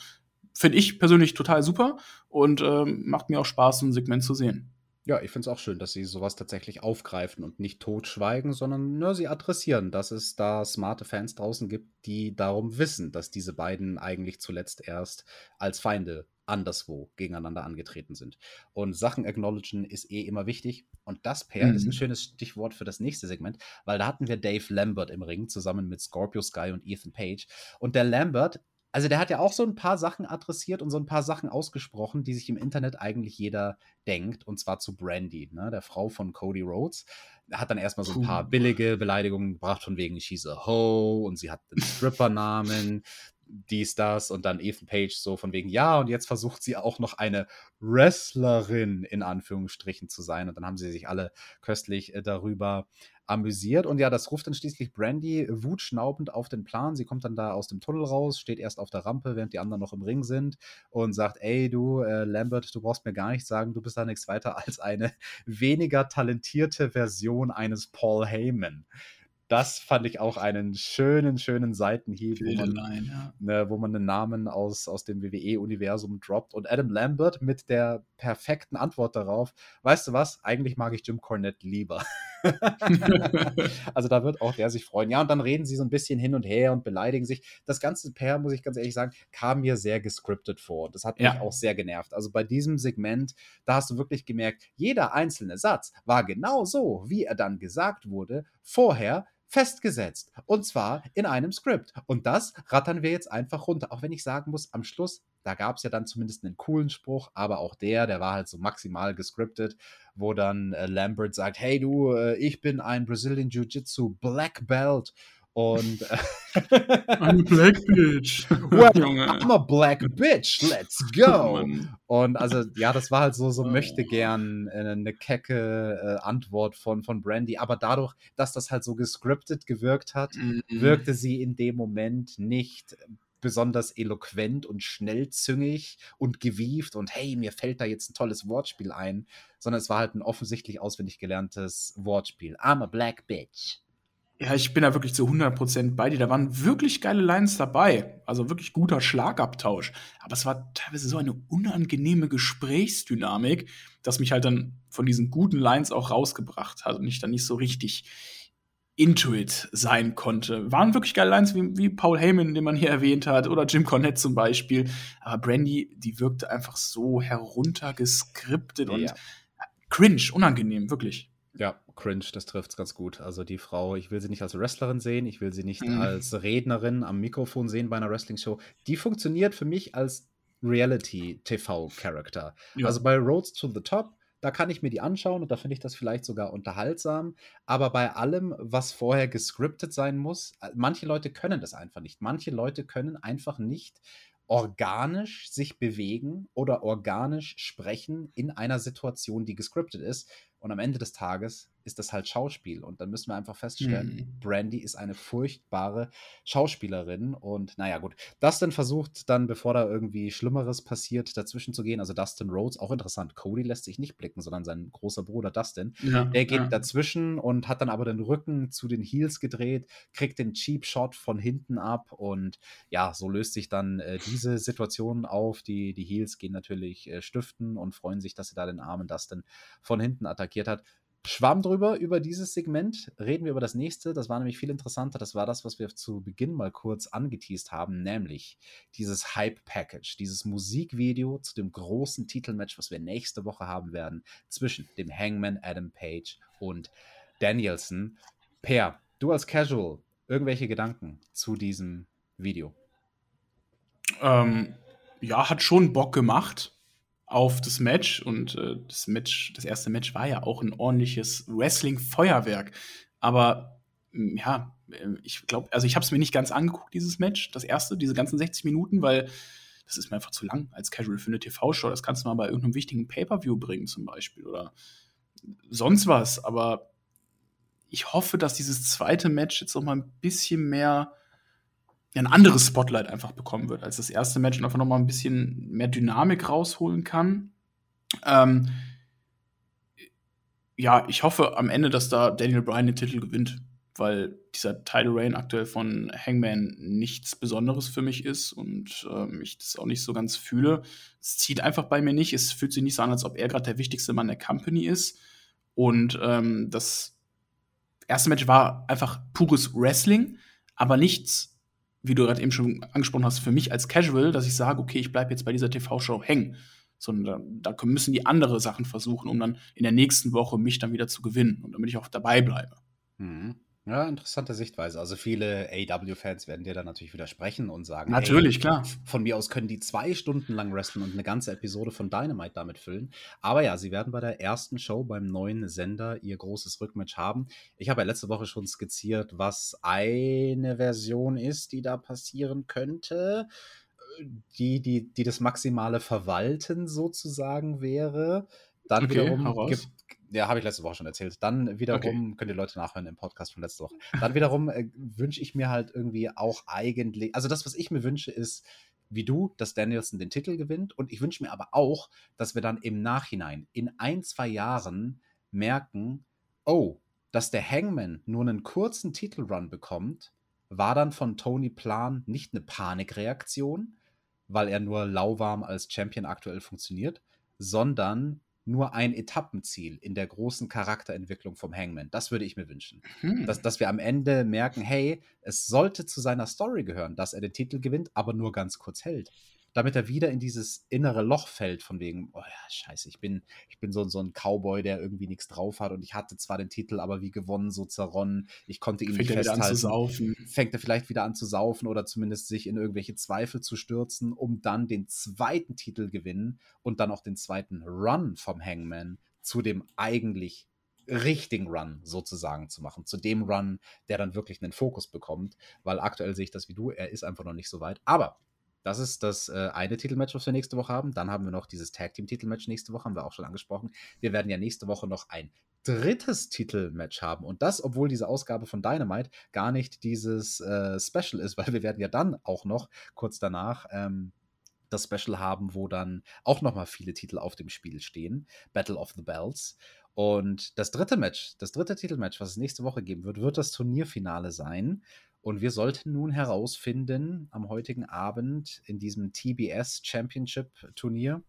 Finde ich persönlich total super und ähm, macht mir auch Spaß, so ein Segment zu sehen. Ja, ich finde es auch schön, dass sie sowas tatsächlich aufgreifen und nicht totschweigen, sondern nur sie adressieren, dass es da smarte Fans draußen gibt, die darum wissen, dass diese beiden eigentlich zuletzt erst als Feinde anderswo gegeneinander angetreten sind. Und Sachen acknowledgen ist eh immer wichtig. Und das Pair mhm. ist ein mhm. schönes Stichwort für das nächste Segment, weil da hatten wir Dave Lambert im Ring zusammen mit Scorpio Sky und Ethan Page. Und der Lambert also der hat ja auch so ein paar Sachen adressiert und so ein paar Sachen ausgesprochen, die sich im Internet eigentlich jeder denkt, und zwar zu Brandy, ne, der Frau von Cody Rhodes. Er hat dann erstmal so ein paar billige Beleidigungen gebracht, von wegen she's a hoe und sie hat den Stripper-Namen, dies, das und dann Ethan Page so von wegen, ja, und jetzt versucht sie auch noch eine Wrestlerin in Anführungsstrichen zu sein. Und dann haben sie sich alle köstlich äh, darüber amüsiert. Und ja, das ruft dann schließlich Brandy wutschnaubend auf den Plan. Sie kommt dann da aus dem Tunnel raus, steht erst auf der Rampe, während die anderen noch im Ring sind und sagt, ey du, äh, Lambert, du brauchst mir gar nicht sagen, du bist da nichts weiter als eine weniger talentierte Version eines Paul Heyman das fand ich auch einen schönen, schönen Seitenhieb, wo man, Line, ja. ne, wo man einen Namen aus, aus dem WWE-Universum droppt. Und Adam Lambert mit der perfekten Antwort darauf, weißt du was, eigentlich mag ich Jim Cornette lieber. also da wird auch der sich freuen. Ja, und dann reden sie so ein bisschen hin und her und beleidigen sich. Das ganze Pair, muss ich ganz ehrlich sagen, kam mir sehr gescriptet vor. Das hat mich ja. auch sehr genervt. Also bei diesem Segment, da hast du wirklich gemerkt, jeder einzelne Satz war genau so, wie er dann gesagt wurde, vorher festgesetzt. Und zwar in einem Skript. Und das rattern wir jetzt einfach runter. Auch wenn ich sagen muss, am Schluss, da gab es ja dann zumindest einen coolen Spruch, aber auch der, der war halt so maximal gescriptet, wo dann äh, Lambert sagt, hey du, äh, ich bin ein Brazilian Jiu-Jitsu Black Belt und äh, eine Black Bitch. well, I'm a Black Bitch. Let's go. und also ja, das war halt so so möchte gern äh, eine kecke äh, Antwort von von Brandy, aber dadurch, dass das halt so gescriptet gewirkt hat, mm -hmm. wirkte sie in dem Moment nicht besonders eloquent und schnellzüngig und gewieft und hey, mir fällt da jetzt ein tolles Wortspiel ein, sondern es war halt ein offensichtlich auswendig gelerntes Wortspiel. I'm a black bitch. Ja, ich bin da wirklich zu 100% bei dir. Da waren wirklich geile Lines dabei. Also wirklich guter Schlagabtausch. Aber es war teilweise so eine unangenehme Gesprächsdynamik, dass mich halt dann von diesen guten Lines auch rausgebracht hat und ich dann nicht so richtig Intuit sein konnte. Waren wirklich geile Lines wie, wie Paul Heyman, den man hier erwähnt hat, oder Jim Cornette zum Beispiel. Aber Brandy, die wirkte einfach so heruntergeskriptet ja. und cringe, unangenehm, wirklich. Ja, cringe, das trifft es ganz gut. Also die Frau, ich will sie nicht als Wrestlerin sehen, ich will sie nicht mhm. als Rednerin am Mikrofon sehen bei einer Wrestling-Show. Die funktioniert für mich als Reality-TV-Charakter. Ja. Also bei Roads to the Top da kann ich mir die anschauen und da finde ich das vielleicht sogar unterhaltsam. Aber bei allem, was vorher gescriptet sein muss, äh, manche Leute können das einfach nicht. Manche Leute können einfach nicht organisch sich bewegen oder organisch sprechen in einer Situation, die gescriptet ist. Und am Ende des Tages ist das halt Schauspiel. Und dann müssen wir einfach feststellen, mhm. Brandy ist eine furchtbare Schauspielerin. Und naja, gut. Dustin versucht dann, bevor da irgendwie Schlimmeres passiert, dazwischen zu gehen. Also Dustin Rhodes, auch interessant. Cody lässt sich nicht blicken, sondern sein großer Bruder Dustin. Ja, der geht ja. dazwischen und hat dann aber den Rücken zu den Heels gedreht, kriegt den Cheap Shot von hinten ab. Und ja, so löst sich dann äh, diese Situation auf. Die, die Heels gehen natürlich äh, stiften und freuen sich, dass sie da den armen Dustin von hinten attackiert hat. Schwamm drüber über dieses Segment. Reden wir über das nächste. Das war nämlich viel interessanter. Das war das, was wir zu Beginn mal kurz angeteased haben, nämlich dieses Hype-Package, dieses Musikvideo zu dem großen Titelmatch, was wir nächste Woche haben werden, zwischen dem Hangman Adam Page und Danielson. Per, du als Casual, irgendwelche Gedanken zu diesem Video? Ähm, ja, hat schon Bock gemacht auf das Match und äh, das Match, das erste Match war ja auch ein ordentliches Wrestling-Feuerwerk. Aber ja, äh, ich glaube, also ich habe es mir nicht ganz angeguckt, dieses Match, das erste, diese ganzen 60 Minuten, weil das ist mir einfach zu lang als Casual für eine TV-Show. Das kannst du mal bei irgendeinem wichtigen Pay-Per-View bringen, zum Beispiel, oder sonst was. Aber ich hoffe, dass dieses zweite Match jetzt noch mal ein bisschen mehr ein anderes Spotlight einfach bekommen wird als das erste Match und einfach noch mal ein bisschen mehr Dynamik rausholen kann. Ähm, ja, ich hoffe am Ende, dass da Daniel Bryan den Titel gewinnt, weil dieser Title Reign aktuell von Hangman nichts Besonderes für mich ist und ähm, ich das auch nicht so ganz fühle. Es zieht einfach bei mir nicht. Es fühlt sich nicht so an, als ob er gerade der wichtigste Mann der Company ist. Und ähm, das erste Match war einfach pures Wrestling, aber nichts wie du gerade eben schon angesprochen hast, für mich als Casual, dass ich sage, okay, ich bleibe jetzt bei dieser TV-Show hängen. Sondern da, da müssen die andere Sachen versuchen, um dann in der nächsten Woche mich dann wieder zu gewinnen und damit ich auch dabei bleibe. Mhm. Ja, interessante Sichtweise. Also viele AW-Fans werden dir da natürlich widersprechen und sagen, natürlich, hey, klar. Von mir aus können die zwei Stunden lang wrestlen und eine ganze Episode von Dynamite damit füllen. Aber ja, sie werden bei der ersten Show beim neuen Sender ihr großes Rückmatch haben. Ich habe ja letzte Woche schon skizziert, was eine Version ist, die da passieren könnte. Die, die, die das maximale Verwalten sozusagen wäre. Dann okay, wiederum gibt, ja, habe ich letzte Woche schon erzählt. Dann wiederum, okay. können die Leute nachhören im Podcast von letzter Woche. Dann wiederum äh, wünsche ich mir halt irgendwie auch eigentlich, also das, was ich mir wünsche, ist, wie du, dass Danielson den Titel gewinnt. Und ich wünsche mir aber auch, dass wir dann im Nachhinein, in ein, zwei Jahren, merken, oh, dass der Hangman nur einen kurzen Titelrun bekommt, war dann von Tony Plan nicht eine Panikreaktion, weil er nur lauwarm als Champion aktuell funktioniert, sondern nur ein Etappenziel in der großen Charakterentwicklung vom Hangman. Das würde ich mir wünschen. Hm. Dass, dass wir am Ende merken, hey, es sollte zu seiner Story gehören, dass er den Titel gewinnt, aber nur ganz kurz hält damit er wieder in dieses innere Loch fällt, von wegen, oh ja, scheiße, ich bin, ich bin so, so ein Cowboy, der irgendwie nichts drauf hat und ich hatte zwar den Titel, aber wie gewonnen, so zerronnen, ich konnte ihn Fängt nicht festhalten. Wieder an zu saufen. Fängt er vielleicht wieder an zu saufen oder zumindest sich in irgendwelche Zweifel zu stürzen, um dann den zweiten Titel gewinnen und dann auch den zweiten Run vom Hangman zu dem eigentlich richtigen Run sozusagen zu machen, zu dem Run, der dann wirklich einen Fokus bekommt, weil aktuell sehe ich das wie du, er ist einfach noch nicht so weit. Aber das ist das äh, eine Titelmatch, was wir nächste Woche haben. Dann haben wir noch dieses Tag Team Titelmatch nächste Woche, haben wir auch schon angesprochen. Wir werden ja nächste Woche noch ein drittes Titelmatch haben. Und das, obwohl diese Ausgabe von Dynamite gar nicht dieses äh, Special ist, weil wir werden ja dann auch noch kurz danach ähm, das Special haben, wo dann auch noch mal viele Titel auf dem Spiel stehen. Battle of the Bells. Und das dritte Match, das dritte Titelmatch, was es nächste Woche geben wird, wird das Turnierfinale sein. Und wir sollten nun herausfinden, am heutigen Abend in diesem TBS Championship Turnier,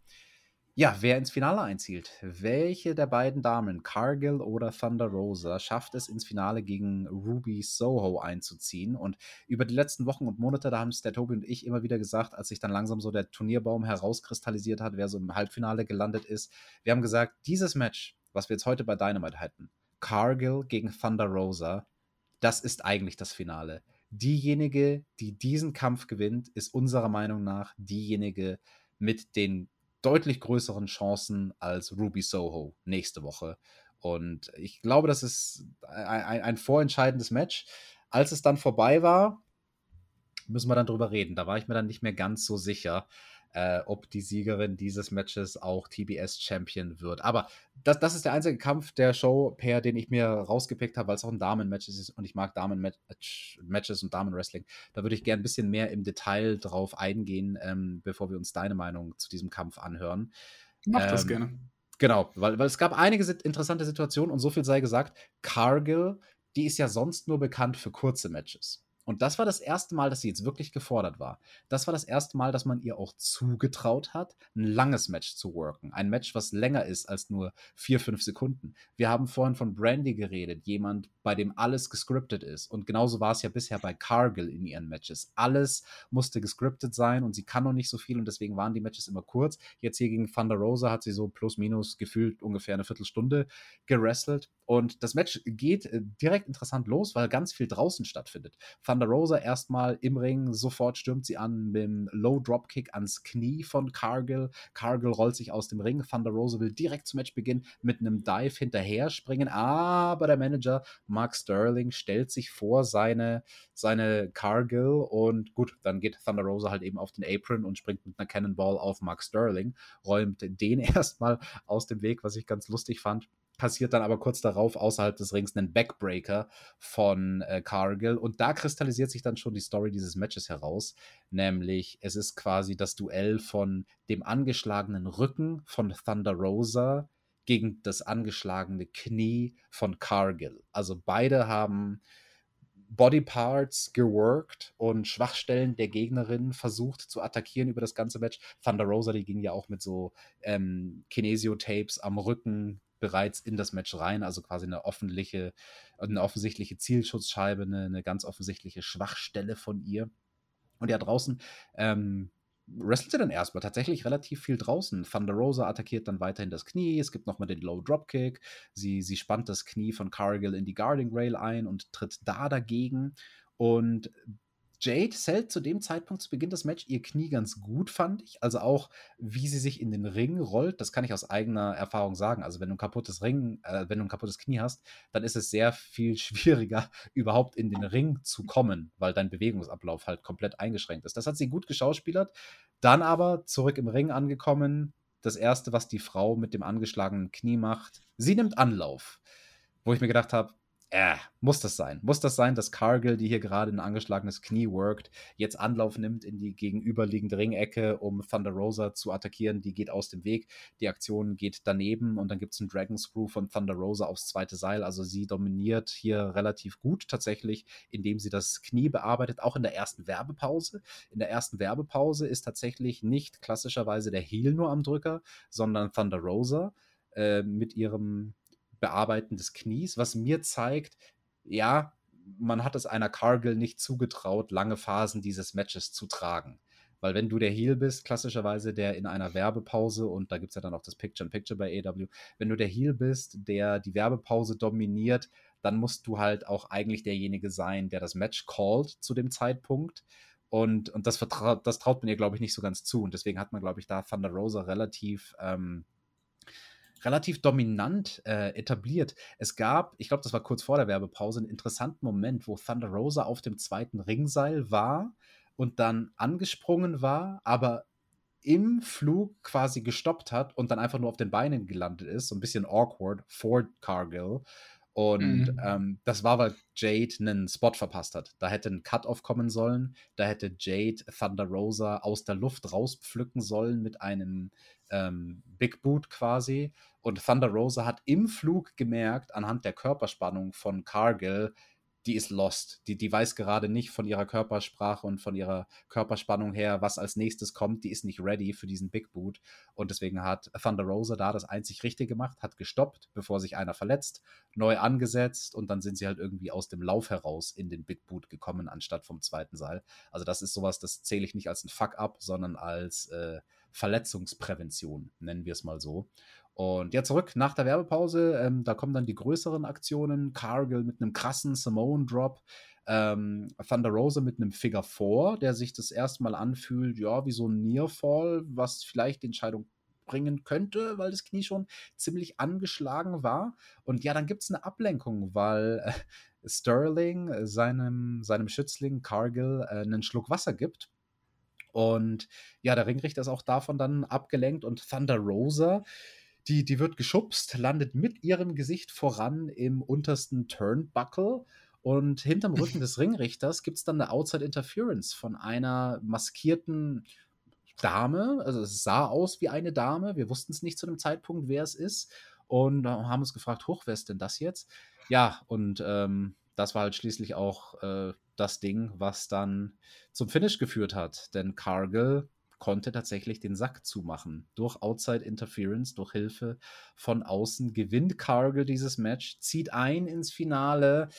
Ja, wer ins Finale einzielt. Welche der beiden Damen, Cargill oder Thunder Rosa, schafft es ins Finale gegen Ruby Soho einzuziehen? Und über die letzten Wochen und Monate, da haben es der Tobi und ich immer wieder gesagt, als sich dann langsam so der Turnierbaum herauskristallisiert hat, wer so im Halbfinale gelandet ist. Wir haben gesagt, dieses Match, was wir jetzt heute bei Dynamite hätten, Cargill gegen Thunder Rosa, das ist eigentlich das Finale. Diejenige, die diesen Kampf gewinnt, ist unserer Meinung nach diejenige mit den deutlich größeren Chancen als Ruby Soho nächste Woche. Und ich glaube, das ist ein, ein, vorentscheidendes Match. Als es dann vorbei war, müssen wir dann drüber reden. Da war ich mir dann nicht mehr ganz so sicher äh, ob die Siegerin dieses Matches auch TBS-Champion wird. Aber das, das ist der einzige Kampf der Show, per den ich mir rausgepickt habe, weil es auch ein Damen-Match ist und ich mag Damen-Matches und Damen-Wrestling. Da würde ich gerne ein bisschen mehr im Detail drauf eingehen, ähm, bevor wir uns deine Meinung zu diesem Kampf anhören. Mach ähm, das gerne. Genau, weil, weil es gab einige interessante Situationen und so viel sei gesagt, Cargill, die ist ja sonst nur bekannt für kurze Matches. Und das war das erste Mal, dass sie jetzt wirklich gefordert war. Das war das erste Mal, dass man ihr auch zugetraut hat, ein langes Match zu worken. Ein Match, was länger ist als nur vier, fünf Sekunden. Wir haben vorhin von Brandy geredet, jemand, bei dem alles gescriptet ist. Und genauso war es ja bisher bei Cargill in ihren Matches. Alles musste gescriptet sein und sie kann noch nicht so viel und deswegen waren die Matches immer kurz. Jetzt hier gegen Thunder Rosa hat sie so plus minus gefühlt ungefähr eine Viertelstunde gerestelt. Und das Match geht äh, direkt interessant los, weil ganz viel draußen stattfindet. Thunder Rosa erstmal im Ring, sofort stürmt sie an mit dem Low Dropkick ans Knie von Cargill. Cargill rollt sich aus dem Ring. Thunder Rosa will direkt zum Matchbeginn mit einem Dive hinterher springen, aber der Manager Mark Sterling stellt sich vor seine, seine Cargill und gut, dann geht Thunder Rosa halt eben auf den Apron und springt mit einer Cannonball auf Mark Sterling, räumt den erstmal aus dem Weg, was ich ganz lustig fand passiert dann aber kurz darauf außerhalb des Rings einen Backbreaker von äh, Cargill und da kristallisiert sich dann schon die Story dieses Matches heraus, nämlich es ist quasi das Duell von dem angeschlagenen Rücken von Thunder Rosa gegen das angeschlagene Knie von Cargill. Also beide haben Bodyparts geworkt und Schwachstellen der Gegnerin versucht zu attackieren über das ganze Match. Thunder Rosa, die ging ja auch mit so ähm, Kinesio-Tapes am Rücken bereits in das Match rein, also quasi eine offensichtliche, eine offensichtliche Zielschutzscheibe, eine, eine ganz offensichtliche Schwachstelle von ihr. Und ja, draußen ähm, wrestelt sie dann erstmal tatsächlich relativ viel draußen. Thunder Rosa attackiert dann weiterhin das Knie. Es gibt nochmal den Low Dropkick. Sie, sie spannt das Knie von Cargill in die Guarding Rail ein und tritt da dagegen. Und Jade zählt zu dem Zeitpunkt zu Beginn des Match ihr Knie ganz gut, fand ich. Also auch, wie sie sich in den Ring rollt, das kann ich aus eigener Erfahrung sagen. Also wenn du ein kaputtes Ring, äh, wenn du ein kaputtes Knie hast, dann ist es sehr viel schwieriger, überhaupt in den Ring zu kommen, weil dein Bewegungsablauf halt komplett eingeschränkt ist. Das hat sie gut geschauspielert. Dann aber zurück im Ring angekommen. Das erste, was die Frau mit dem angeschlagenen Knie macht, sie nimmt Anlauf. Wo ich mir gedacht habe, äh, muss das sein? Muss das sein, dass Cargill, die hier gerade ein angeschlagenes Knie workt, jetzt Anlauf nimmt in die gegenüberliegende Ringecke, um Thunder Rosa zu attackieren? Die geht aus dem Weg, die Aktion geht daneben und dann gibt es einen Dragon Screw von Thunder Rosa aufs zweite Seil. Also sie dominiert hier relativ gut tatsächlich, indem sie das Knie bearbeitet, auch in der ersten Werbepause. In der ersten Werbepause ist tatsächlich nicht klassischerweise der Heel nur am Drücker, sondern Thunder Rosa äh, mit ihrem Bearbeiten des Knies, was mir zeigt, ja, man hat es einer Cargill nicht zugetraut, lange Phasen dieses Matches zu tragen. Weil wenn du der Heel bist, klassischerweise der in einer Werbepause, und da gibt es ja dann auch das Picture-in-Picture bei AW, wenn du der Heel bist, der die Werbepause dominiert, dann musst du halt auch eigentlich derjenige sein, der das Match callt zu dem Zeitpunkt. Und, und das, das traut man ihr, glaube ich, nicht so ganz zu. Und deswegen hat man, glaube ich, da Thunder Rosa relativ ähm, relativ dominant äh, etabliert. Es gab, ich glaube, das war kurz vor der Werbepause, einen interessanten Moment, wo Thunder Rosa auf dem zweiten Ringseil war und dann angesprungen war, aber im Flug quasi gestoppt hat und dann einfach nur auf den Beinen gelandet ist, so ein bisschen awkward vor Cargill. Und mhm. ähm, das war, weil Jade einen Spot verpasst hat. Da hätte ein Cut-Off kommen sollen. Da hätte Jade Thunder Rosa aus der Luft rauspflücken sollen mit einem ähm, Big Boot quasi. Und Thunder Rosa hat im Flug gemerkt, anhand der Körperspannung von Cargill, die ist lost. Die, die weiß gerade nicht von ihrer Körpersprache und von ihrer Körperspannung her, was als nächstes kommt. Die ist nicht ready für diesen Big Boot. Und deswegen hat Thunder Rosa da das einzig Richtige gemacht, hat gestoppt, bevor sich einer verletzt, neu angesetzt und dann sind sie halt irgendwie aus dem Lauf heraus in den Big Boot gekommen, anstatt vom zweiten Seil. Also das ist sowas, das zähle ich nicht als ein Fuck-up, sondern als äh, Verletzungsprävention, nennen wir es mal so. Und ja, zurück nach der Werbepause. Ähm, da kommen dann die größeren Aktionen. Cargill mit einem krassen Simone-Drop. Ähm, Thunder Rosa mit einem Figure 4, der sich das erste Mal anfühlt, ja, wie so ein Nearfall, was vielleicht die Entscheidung bringen könnte, weil das Knie schon ziemlich angeschlagen war. Und ja, dann gibt es eine Ablenkung, weil äh, Sterling seinem, seinem Schützling Cargill äh, einen Schluck Wasser gibt. Und ja, der Ringrichter ist auch davon dann abgelenkt und Thunder Rosa die, die wird geschubst, landet mit ihrem Gesicht voran im untersten Turnbuckle. Und hinterm Rücken des Ringrichters gibt es dann eine Outside Interference von einer maskierten Dame. Also es sah aus wie eine Dame. Wir wussten es nicht zu dem Zeitpunkt, wer es ist. Und haben uns gefragt, hoch, wer ist denn das jetzt? Ja, und ähm, das war halt schließlich auch äh, das Ding, was dann zum Finish geführt hat. Denn Cargill konnte tatsächlich den Sack zumachen. Durch Outside Interference, durch Hilfe von außen gewinnt Cargill dieses Match, zieht ein ins Finale.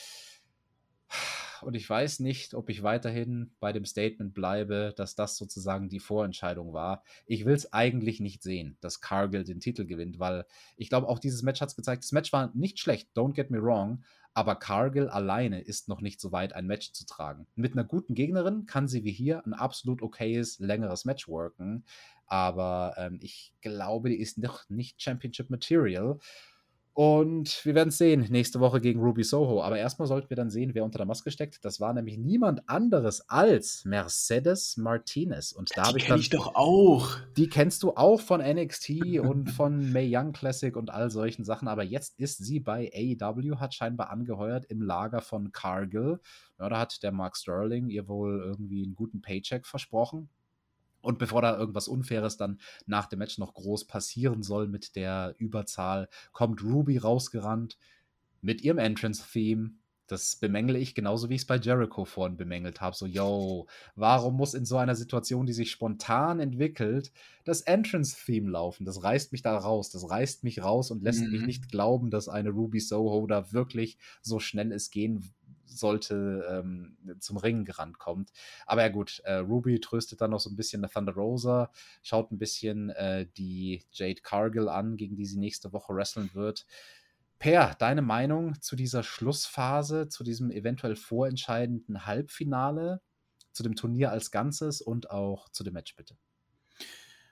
Und ich weiß nicht, ob ich weiterhin bei dem Statement bleibe, dass das sozusagen die Vorentscheidung war. Ich will es eigentlich nicht sehen, dass Cargill den Titel gewinnt, weil ich glaube, auch dieses Match hat es gezeigt. Das Match war nicht schlecht, don't get me wrong, aber Cargill alleine ist noch nicht so weit, ein Match zu tragen. Mit einer guten Gegnerin kann sie wie hier ein absolut okayes, längeres Match worken, aber ähm, ich glaube, die ist noch nicht Championship Material. Und wir werden es sehen, nächste Woche gegen Ruby Soho. Aber erstmal sollten wir dann sehen, wer unter der Maske steckt. Das war nämlich niemand anderes als Mercedes Martinez. Und da habe ich dann. ich doch auch. Die kennst du auch von NXT und von May Young Classic und all solchen Sachen. Aber jetzt ist sie bei AEW, hat scheinbar angeheuert im Lager von Cargill. Ja, da hat der Mark Sterling ihr wohl irgendwie einen guten Paycheck versprochen. Und bevor da irgendwas Unfaires dann nach dem Match noch groß passieren soll mit der Überzahl, kommt Ruby rausgerannt mit ihrem Entrance-Theme. Das bemängle ich genauso, wie ich es bei Jericho vorhin bemängelt habe. So, yo, warum muss in so einer Situation, die sich spontan entwickelt, das Entrance-Theme laufen? Das reißt mich da raus. Das reißt mich raus und lässt mhm. mich nicht glauben, dass eine Ruby Soho da wirklich so schnell es gehen sollte, ähm, zum Ringen gerannt kommt. Aber ja gut, äh, Ruby tröstet dann noch so ein bisschen der Thunder Rosa, schaut ein bisschen äh, die Jade Cargill an, gegen die sie nächste Woche wresteln wird. Per, deine Meinung zu dieser Schlussphase, zu diesem eventuell vorentscheidenden Halbfinale, zu dem Turnier als Ganzes und auch zu dem Match bitte?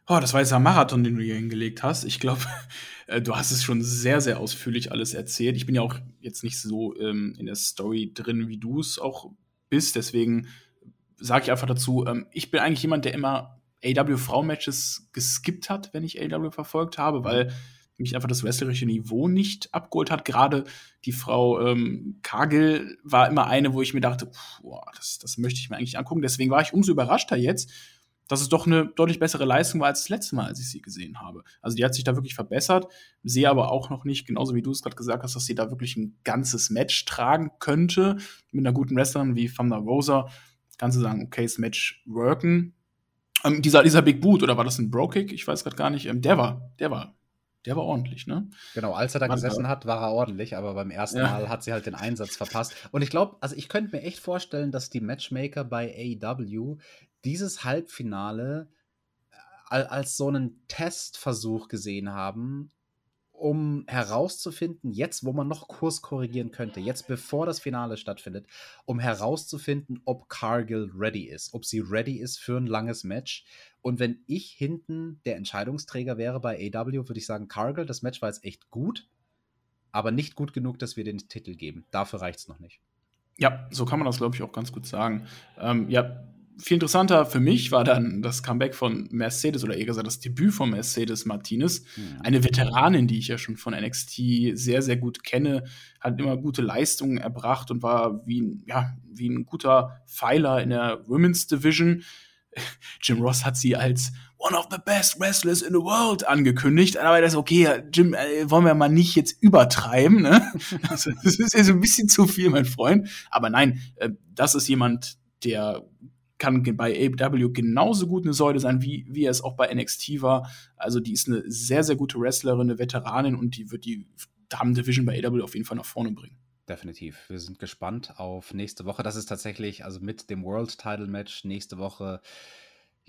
Oh, das war jetzt ein Marathon, den du hier hingelegt hast. Ich glaube, äh, du hast es schon sehr, sehr ausführlich alles erzählt. Ich bin ja auch jetzt nicht so ähm, in der Story drin, wie du es auch bist. Deswegen sage ich einfach dazu, ähm, ich bin eigentlich jemand, der immer AW-Frau-Matches geskippt hat, wenn ich AW verfolgt habe, weil mich einfach das wrestlerische Niveau nicht abgeholt hat. Gerade die Frau ähm, Kagel war immer eine, wo ich mir dachte, boah, das, das möchte ich mir eigentlich angucken. Deswegen war ich umso überraschter jetzt, dass es doch eine deutlich bessere Leistung war als das letzte Mal, als ich sie gesehen habe. Also die hat sich da wirklich verbessert, sehe aber auch noch nicht, genauso wie du es gerade gesagt hast, dass sie da wirklich ein ganzes Match tragen könnte mit einer guten Wrestlerin wie Thunder Rosa. Kannst du sagen, okay, das Match worken. Ähm, dieser, dieser Big Boot, oder war das ein Bro-Kick? Ich weiß gerade gar nicht. Ähm, der war, der war der war ordentlich, ne? Genau, als er da gesessen hat, war er ordentlich, aber beim ersten ja. Mal hat sie halt den Einsatz verpasst. Und ich glaube, also ich könnte mir echt vorstellen, dass die Matchmaker bei AEW dieses Halbfinale äh, als so einen Testversuch gesehen haben, um herauszufinden, jetzt, wo man noch Kurs korrigieren könnte, jetzt bevor das Finale stattfindet, um herauszufinden, ob Cargill ready ist, ob sie ready ist für ein langes Match. Und wenn ich hinten der Entscheidungsträger wäre bei AW, würde ich sagen, Cargill, das Match war jetzt echt gut, aber nicht gut genug, dass wir den Titel geben. Dafür reicht es noch nicht. Ja, so kann man das, glaube ich, auch ganz gut sagen. Ähm, ja, viel interessanter für mich war dann das Comeback von Mercedes oder eher gesagt das Debüt von Mercedes Martinez. Mhm. Eine Veteranin, die ich ja schon von NXT sehr, sehr gut kenne, hat immer gute Leistungen erbracht und war wie ein, ja, wie ein guter Pfeiler in der Women's Division. Jim Ross hat sie als one of the best wrestlers in the world angekündigt. Aber das ist okay, Jim, äh, wollen wir mal nicht jetzt übertreiben. Ne? Also, das ist ja so ein bisschen zu viel, mein Freund. Aber nein, äh, das ist jemand, der kann bei AEW genauso gut eine Säule sein, wie, wie er es auch bei NXT war. Also die ist eine sehr, sehr gute Wrestlerin, eine Veteranin und die wird die Damen Division bei AEW auf jeden Fall nach vorne bringen. Definitiv. Wir sind gespannt auf nächste Woche. Das ist tatsächlich, also mit dem World Title Match nächste Woche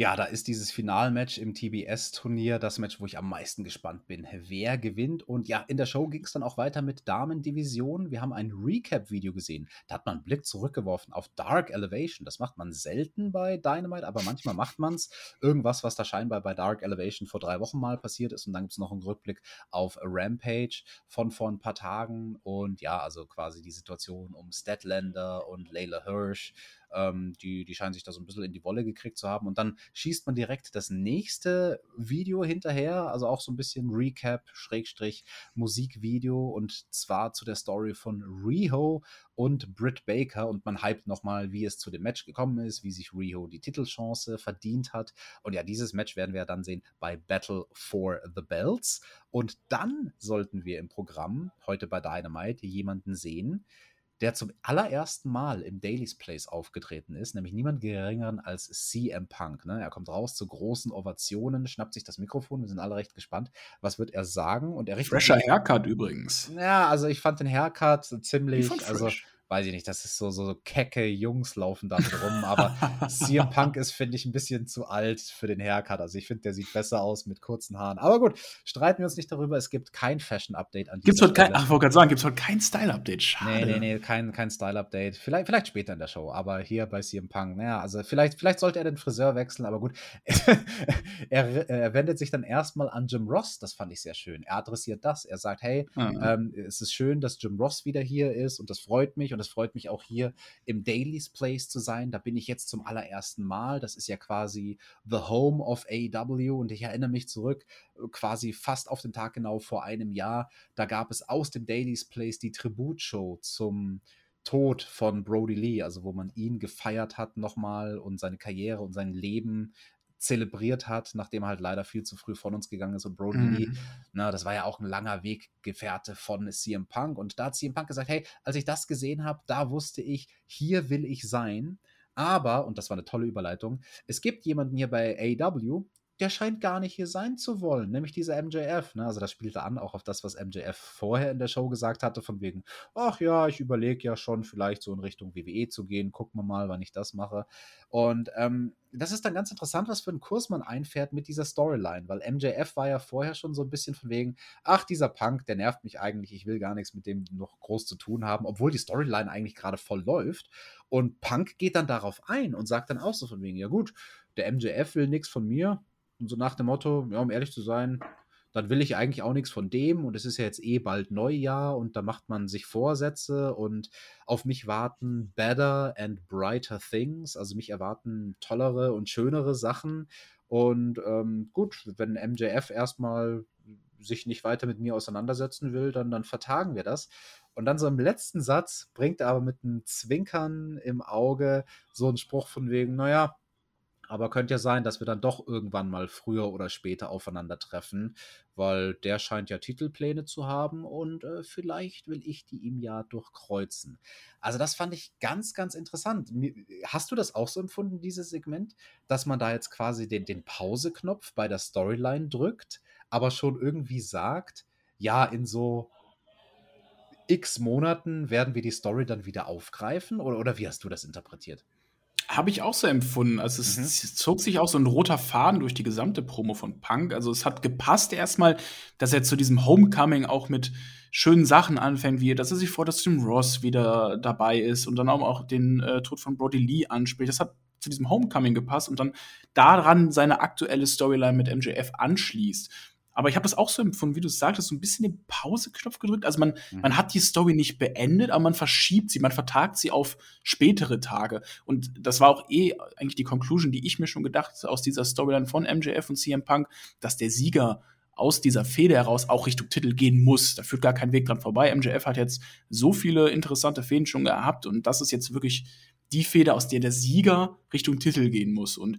ja, da ist dieses Finalmatch im TBS-Turnier das Match, wo ich am meisten gespannt bin. Wer gewinnt? Und ja, in der Show ging es dann auch weiter mit Damen-Division. Wir haben ein Recap-Video gesehen. Da hat man einen Blick zurückgeworfen auf Dark Elevation. Das macht man selten bei Dynamite, aber manchmal macht man es. Irgendwas, was da scheinbar bei Dark Elevation vor drei Wochen mal passiert ist. Und dann gibt es noch einen Rückblick auf Rampage von vor ein paar Tagen. Und ja, also quasi die Situation um Statlander und Layla Hirsch ähm, die, die scheinen sich da so ein bisschen in die Wolle gekriegt zu haben. Und dann schießt man direkt das nächste Video hinterher, also auch so ein bisschen Recap, Schrägstrich, Musikvideo und zwar zu der Story von Riho und Britt Baker und man hypt nochmal, wie es zu dem Match gekommen ist, wie sich Riho die Titelchance verdient hat. Und ja, dieses Match werden wir dann sehen bei Battle for the Belts. Und dann sollten wir im Programm heute bei Dynamite jemanden sehen, der zum allerersten Mal im Daily's Place aufgetreten ist, nämlich niemand geringeren als CM Punk. Ne? Er kommt raus zu großen Ovationen, schnappt sich das Mikrofon, wir sind alle recht gespannt. Was wird er sagen? Und er richtet Fresher Haircut übrigens. Ja, also ich fand den Haircut ziemlich, also weiß ich nicht, das ist so, so, so kecke Jungs laufen da rum, aber CM Punk ist, finde ich, ein bisschen zu alt für den Haircut. Also ich finde, der sieht besser aus mit kurzen Haaren. Aber gut, streiten wir uns nicht darüber. Es gibt kein Fashion-Update an gibt's heute kein, Ach, ich wollte gerade sagen, gibt es heute kein Style-Update? Schade. Nee, nee, nee, kein, kein Style-Update. Vielleicht, vielleicht später in der Show, aber hier bei CM Punk, naja, also vielleicht, vielleicht sollte er den Friseur wechseln, aber gut. er, er wendet sich dann erstmal an Jim Ross, das fand ich sehr schön. Er adressiert das, er sagt, hey, mhm. ähm, es ist schön, dass Jim Ross wieder hier ist und das freut mich und es freut mich auch hier im Daily's Place zu sein. Da bin ich jetzt zum allerersten Mal. Das ist ja quasi the home of AEW und ich erinnere mich zurück, äh, quasi fast auf den Tag genau vor einem Jahr. Da gab es aus dem Daily's Place die Tributshow zum Tod von Brody Lee, also wo man ihn gefeiert hat nochmal und seine Karriere und sein Leben zelebriert hat, nachdem er halt leider viel zu früh von uns gegangen ist und Brody mhm. Lee, na, das war ja auch ein langer Weggefährte von CM Punk und da hat CM Punk gesagt, hey, als ich das gesehen habe, da wusste ich, hier will ich sein, aber, und das war eine tolle Überleitung, es gibt jemanden hier bei AEW, der scheint gar nicht hier sein zu wollen, nämlich dieser MJF. Ne? Also das spielte an auch auf das, was MJF vorher in der Show gesagt hatte, von wegen, ach ja, ich überlege ja schon, vielleicht so in Richtung WWE zu gehen, gucken wir mal, wann ich das mache. Und ähm, das ist dann ganz interessant, was für einen Kurs man einfährt mit dieser Storyline, weil MJF war ja vorher schon so ein bisschen von wegen, ach, dieser Punk, der nervt mich eigentlich, ich will gar nichts mit dem noch groß zu tun haben, obwohl die Storyline eigentlich gerade voll läuft. Und Punk geht dann darauf ein und sagt dann auch so von wegen, ja gut, der MJF will nichts von mir, und so nach dem Motto, ja, um ehrlich zu sein, dann will ich eigentlich auch nichts von dem und es ist ja jetzt eh bald Neujahr und da macht man sich Vorsätze und auf mich warten better and brighter things, also mich erwarten tollere und schönere Sachen und ähm, gut, wenn MJF erstmal sich nicht weiter mit mir auseinandersetzen will, dann, dann vertagen wir das. Und dann so im letzten Satz bringt er aber mit einem Zwinkern im Auge so einen Spruch von wegen, naja, aber könnte ja sein, dass wir dann doch irgendwann mal früher oder später aufeinandertreffen, weil der scheint ja Titelpläne zu haben und äh, vielleicht will ich die ihm ja durchkreuzen. Also das fand ich ganz, ganz interessant. Hast du das auch so empfunden, dieses Segment, dass man da jetzt quasi den, den Pause-Knopf bei der Storyline drückt, aber schon irgendwie sagt, ja, in so x Monaten werden wir die Story dann wieder aufgreifen? Oder, oder wie hast du das interpretiert? Habe ich auch so empfunden. Also es, mhm. zog sich auch so ein roter Faden durch die gesamte Promo von Punk. Also es hat gepasst erstmal, dass er zu diesem Homecoming auch mit schönen Sachen anfängt, wie dass er sich freut, dass Tim Ross wieder dabei ist und dann auch den äh, Tod von Brody Lee anspricht. Das hat zu diesem Homecoming gepasst und dann daran seine aktuelle Storyline mit MJF anschließt. Aber ich habe das auch so empfunden, wie du es sagtest, so ein bisschen den Pause-Knopf gedrückt. Also man, mhm. man hat die Story nicht beendet, aber man verschiebt sie, man vertagt sie auf spätere Tage. Und das war auch eh eigentlich die Conclusion, die ich mir schon gedacht aus dieser Storyline von MJF und CM Punk, dass der Sieger aus dieser Fehde heraus auch Richtung Titel gehen muss. Da führt gar kein Weg dran vorbei. MJF hat jetzt so viele interessante Fäden schon gehabt und das ist jetzt wirklich die Feder, aus der der Sieger Richtung Titel gehen muss. Und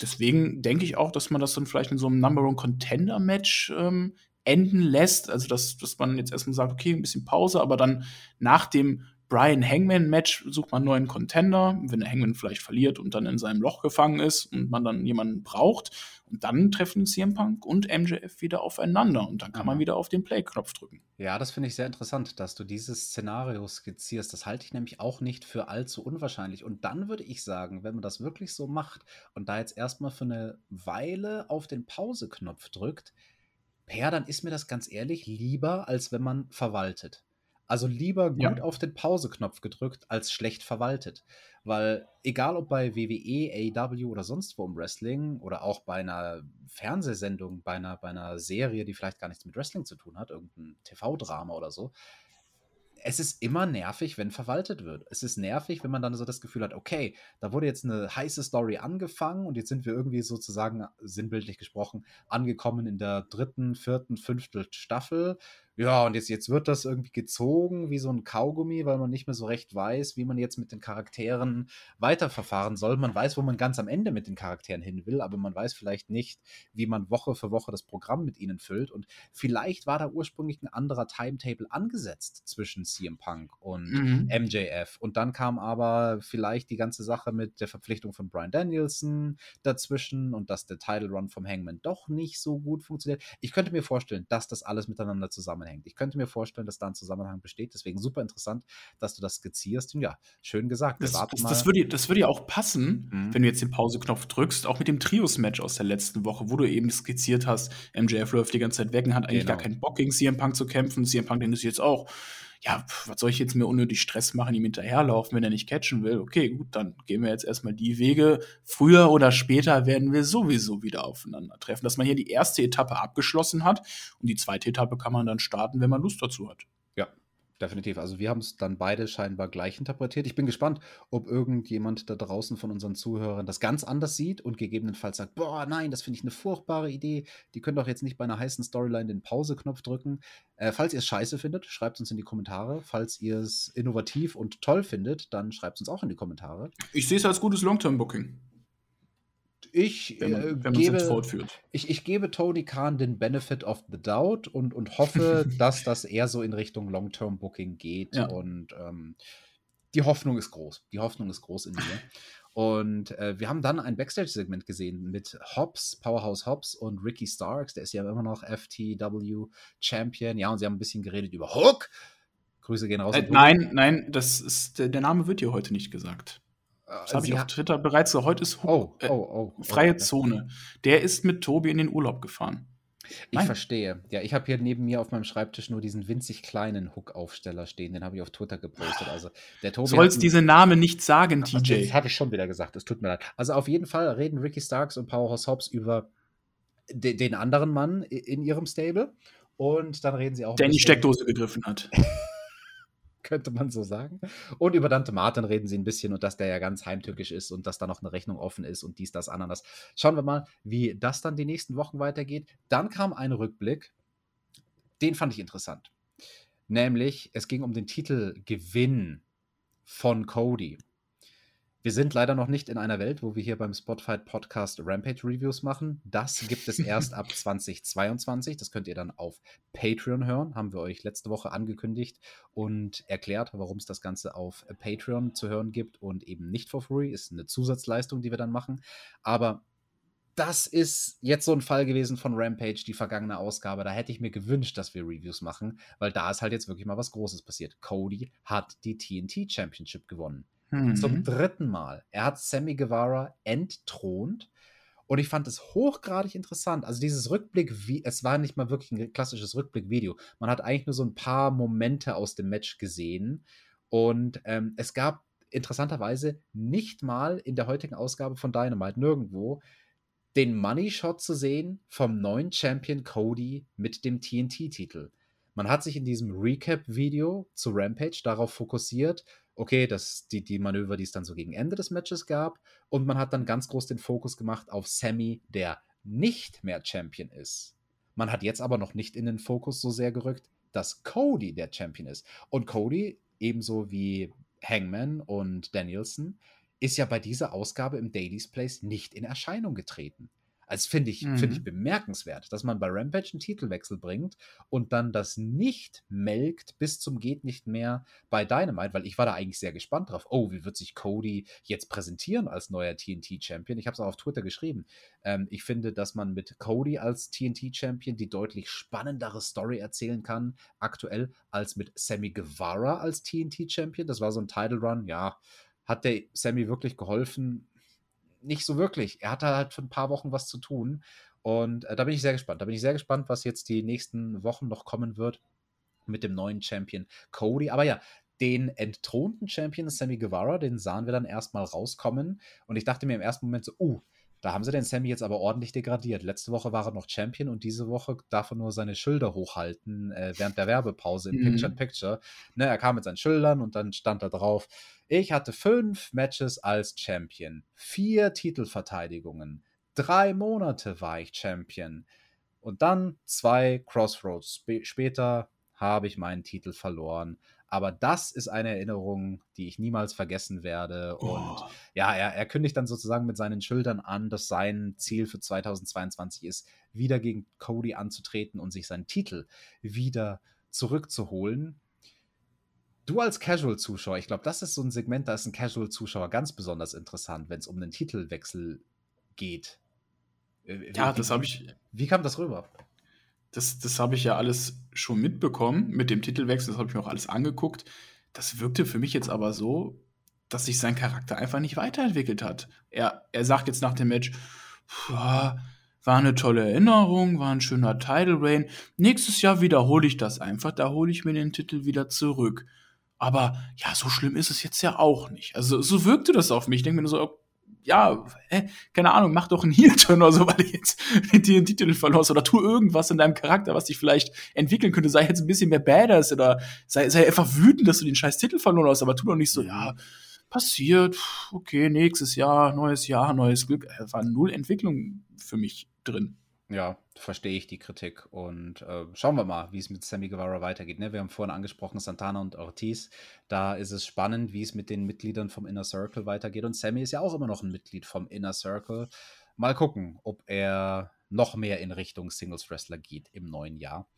deswegen denke ich auch, dass man das dann vielleicht in so einem Number One Contender Match ähm, enden lässt. Also, dass, dass man jetzt erstmal sagt, okay, ein bisschen Pause, aber dann nach dem Brian Hangman Match sucht man einen neuen Contender, wenn der Hangman vielleicht verliert und dann in seinem Loch gefangen ist und man dann jemanden braucht. Und dann treffen CM Punk und MJF wieder aufeinander und dann kann man wieder auf den Play-Knopf drücken. Ja, das finde ich sehr interessant, dass du dieses Szenario skizzierst. Das halte ich nämlich auch nicht für allzu unwahrscheinlich. Und dann würde ich sagen, wenn man das wirklich so macht und da jetzt erstmal für eine Weile auf den Pause-Knopf drückt, ja, dann ist mir das ganz ehrlich lieber, als wenn man verwaltet. Also lieber gut ja. auf den Pause-Knopf gedrückt als schlecht verwaltet. Weil egal ob bei WWE, AEW oder sonst wo im Wrestling oder auch bei einer Fernsehsendung, bei einer, bei einer Serie, die vielleicht gar nichts mit Wrestling zu tun hat, irgendein TV-Drama oder so, es ist immer nervig, wenn verwaltet wird. Es ist nervig, wenn man dann so das Gefühl hat, okay, da wurde jetzt eine heiße Story angefangen und jetzt sind wir irgendwie sozusagen, sinnbildlich gesprochen, angekommen in der dritten, vierten, fünften Staffel ja, und jetzt, jetzt wird das irgendwie gezogen wie so ein Kaugummi, weil man nicht mehr so recht weiß, wie man jetzt mit den Charakteren weiterverfahren soll. Man weiß, wo man ganz am Ende mit den Charakteren hin will, aber man weiß vielleicht nicht, wie man Woche für Woche das Programm mit ihnen füllt. Und vielleicht war da ursprünglich ein anderer Timetable angesetzt zwischen CM Punk und mhm. MJF. Und dann kam aber vielleicht die ganze Sache mit der Verpflichtung von Brian Danielson dazwischen und dass der Title Run vom Hangman doch nicht so gut funktioniert. Ich könnte mir vorstellen, dass das alles miteinander zusammen zusammenhängt. Ich könnte mir vorstellen, dass da ein Zusammenhang besteht. Deswegen super interessant, dass du das skizzierst. Und ja, schön gesagt. Das, das, das, würde, das würde ja auch passen, mhm. wenn du jetzt den Pause-Knopf drückst, auch mit dem Trios-Match aus der letzten Woche, wo du eben skizziert hast, MJF läuft die ganze Zeit weg und hat eigentlich genau. gar keinen Bock gegen CM Punk zu kämpfen. CM Punk denkt sich jetzt auch, ja, was soll ich jetzt mir unnötig Stress machen, ihm hinterherlaufen, wenn er nicht catchen will? Okay, gut, dann gehen wir jetzt erstmal die Wege. Früher oder später werden wir sowieso wieder aufeinandertreffen. Dass man hier die erste Etappe abgeschlossen hat und die zweite Etappe kann man dann starten, wenn man Lust dazu hat. Ja, definitiv. Also wir haben es dann beide scheinbar gleich interpretiert. Ich bin gespannt, ob irgendjemand da draußen von unseren Zuhörern das ganz anders sieht und gegebenenfalls sagt, boah, nein, das finde ich eine furchtbare Idee. Die können doch jetzt nicht bei einer heißen Storyline den Pause-Knopf drücken. Äh, falls ihr es scheiße findet, schreibt es uns in die Kommentare. Falls ihr es innovativ und toll findet, dann schreibt es uns auch in die Kommentare. Ich sehe es als gutes Long-Term-Booking ich, wenn man, äh, wenn gebe, fortführt. Ich, ich gebe Tony Khan den Benefit of the Doubt und, und hoffe, dass das eher so in Richtung Long-Term-Booking geht. Ja. Und ähm, die Hoffnung ist groß. Die Hoffnung ist groß in mir. Und äh, wir haben dann ein Backstage-Segment gesehen mit Hobbs, Powerhouse Hobbs und Ricky Starks. Der ist ja immer noch FTW Champion. Ja, und sie haben ein bisschen geredet über Hook. Grüße gehen raus. Äh, nein, nein, das ist, der Name wird hier heute nicht gesagt. Das habe ich auf Twitter bereits so. Heute ist oh, oh, oh, oh, freie Zone. Der ist mit Tobi in den Urlaub gefahren. Ich Nein. verstehe. Ja, ich habe hier neben mir auf meinem Schreibtisch nur diesen winzig kleinen Hook-Aufsteller stehen. Den habe ich auf Twitter gepostet. Also der Tobi. Sollst diese Namen nicht sagen, TJ. Das habe ich schon wieder gesagt. Es tut mir leid. Also auf jeden Fall reden Ricky Starks und Powerhouse Hobbs über de den anderen Mann in ihrem Stable. Und dann reden sie auch. Der in die Steckdose gegriffen hat. könnte man so sagen. Und über Dante Martin reden sie ein bisschen und dass der ja ganz heimtückisch ist und dass da noch eine Rechnung offen ist und dies, das, Ananas. Schauen wir mal, wie das dann die nächsten Wochen weitergeht. Dann kam ein Rückblick, den fand ich interessant. Nämlich, es ging um den Titel Gewinn von Cody. Wir sind leider noch nicht in einer Welt, wo wir hier beim Spotify Podcast Rampage Reviews machen. Das gibt es erst ab 2022. Das könnt ihr dann auf Patreon hören. Haben wir euch letzte Woche angekündigt und erklärt, warum es das Ganze auf Patreon zu hören gibt und eben nicht for free. Ist eine Zusatzleistung, die wir dann machen. Aber das ist jetzt so ein Fall gewesen von Rampage, die vergangene Ausgabe. Da hätte ich mir gewünscht, dass wir Reviews machen, weil da ist halt jetzt wirklich mal was Großes passiert. Cody hat die TNT Championship gewonnen. Mhm. Zum dritten Mal. Er hat Sammy Guevara entthront. Und ich fand es hochgradig interessant. Also dieses Rückblick, wie es war nicht mal wirklich ein klassisches Rückblickvideo. Man hat eigentlich nur so ein paar Momente aus dem Match gesehen. Und ähm, es gab interessanterweise nicht mal in der heutigen Ausgabe von Dynamite nirgendwo den Money Shot zu sehen vom neuen Champion Cody mit dem TNT-Titel. Man hat sich in diesem Recap-Video zu Rampage darauf fokussiert, okay, das, die, die Manöver, die es dann so gegen Ende des Matches gab. Und man hat dann ganz groß den Fokus gemacht auf Sammy, der nicht mehr Champion ist. Man hat jetzt aber noch nicht in den Fokus so sehr gerückt, dass Cody der Champion ist. Und Cody, ebenso wie Hangman und Danielson, ist ja bei dieser Ausgabe im Daily's Place nicht in Erscheinung getreten. Also finde ich, mhm. find ich bemerkenswert, dass man bei Rampage einen Titelwechsel bringt und dann das nicht melkt bis zum geht nicht mehr bei Dynamite, weil ich war da eigentlich sehr gespannt drauf. Oh, wie wird sich Cody jetzt präsentieren als neuer TNT-Champion? Ich habe es auch auf Twitter geschrieben. Ähm, ich finde, dass man mit Cody als TNT-Champion die deutlich spannendere Story erzählen kann, aktuell, als mit Sammy Guevara als TNT-Champion. Das war so ein Title Run, ja. Hat der Sammy wirklich geholfen? Nicht so wirklich. Er hatte halt für ein paar Wochen was zu tun. Und äh, da bin ich sehr gespannt. Da bin ich sehr gespannt, was jetzt die nächsten Wochen noch kommen wird mit dem neuen Champion Cody. Aber ja, den entthronten Champion Sammy Guevara, den sahen wir dann erstmal rauskommen. Und ich dachte mir im ersten Moment so, uh, da haben sie den Sammy jetzt aber ordentlich degradiert. Letzte Woche war er noch Champion und diese Woche darf er nur seine Schilder hochhalten äh, während der Werbepause im mhm. Picture in Picture. Ne, er kam mit seinen Schildern und dann stand da drauf: Ich hatte fünf Matches als Champion, vier Titelverteidigungen, drei Monate war ich Champion. Und dann zwei Crossroads sp später habe ich meinen Titel verloren. Aber das ist eine Erinnerung, die ich niemals vergessen werde. Oh. Und ja, er, er, kündigt dann sozusagen mit seinen Schildern an, dass sein Ziel für 2022 ist, wieder gegen Cody anzutreten und sich seinen Titel wieder zurückzuholen. Du als Casual-Zuschauer, ich glaube, das ist so ein Segment, da ist ein Casual-Zuschauer ganz besonders interessant, wenn es um den Titelwechsel geht. Äh, wie, ja, das habe ich. Wie kam das rüber? Das, das habe ich ja alles schon mitbekommen mit dem Titelwechsel, das habe ich mir auch alles angeguckt. Das wirkte für mich jetzt aber so, dass sich sein Charakter einfach nicht weiterentwickelt hat. Er, er sagt jetzt nach dem Match, war eine tolle Erinnerung, war ein schöner Title Reign. Nächstes Jahr wiederhole ich das einfach, da hole ich mir den Titel wieder zurück. Aber ja, so schlimm ist es jetzt ja auch nicht. Also so wirkte das auf mich. Ich denke mir nur so, ja, hä, keine Ahnung, mach doch einen Heel-Turn oder so, weil du jetzt den Titel verloren oder tu irgendwas in deinem Charakter, was dich vielleicht entwickeln könnte. Sei jetzt ein bisschen mehr Badass oder sei, sei einfach wütend, dass du den scheiß Titel verloren hast, aber tu doch nicht so, ja, passiert, okay, nächstes Jahr, neues Jahr, neues Glück. Da war null Entwicklung für mich drin. Ja, verstehe ich die Kritik. Und äh, schauen wir mal, wie es mit Sammy Guevara weitergeht. Ne? Wir haben vorhin angesprochen, Santana und Ortiz. Da ist es spannend, wie es mit den Mitgliedern vom Inner Circle weitergeht. Und Sammy ist ja auch immer noch ein Mitglied vom Inner Circle. Mal gucken, ob er noch mehr in Richtung Singles Wrestler geht im neuen Jahr.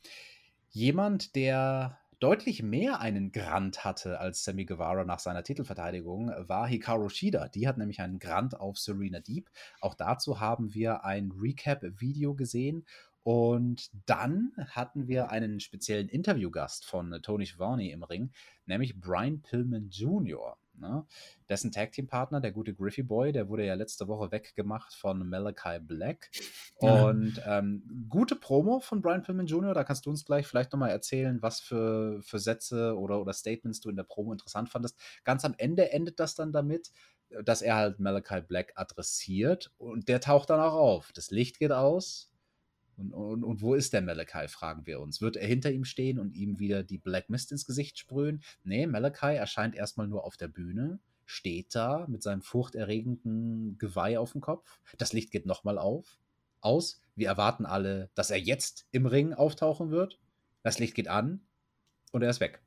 Jemand, der deutlich mehr einen Grant hatte als Sammy Guevara nach seiner Titelverteidigung, war Hikaru Shida. Die hat nämlich einen Grant auf Serena Deep. Auch dazu haben wir ein Recap-Video gesehen. Und dann hatten wir einen speziellen Interviewgast von Tony Schiavone im Ring, nämlich Brian Pillman Jr. Ne? Dessen Tag Team Partner, der gute Griffey Boy, der wurde ja letzte Woche weggemacht von Malachi Black. Und ähm, gute Promo von Brian Pillman Jr., da kannst du uns gleich vielleicht nochmal erzählen, was für, für Sätze oder, oder Statements du in der Promo interessant fandest. Ganz am Ende endet das dann damit, dass er halt Malachi Black adressiert und der taucht dann auch auf. Das Licht geht aus, und, und, und, wo ist der Malachi, fragen wir uns. Wird er hinter ihm stehen und ihm wieder die Black Mist ins Gesicht sprühen? Nee, Malachi erscheint erstmal nur auf der Bühne, steht da mit seinem furchterregenden Geweih auf dem Kopf. Das Licht geht nochmal auf, aus. Wir erwarten alle, dass er jetzt im Ring auftauchen wird. Das Licht geht an und er ist weg.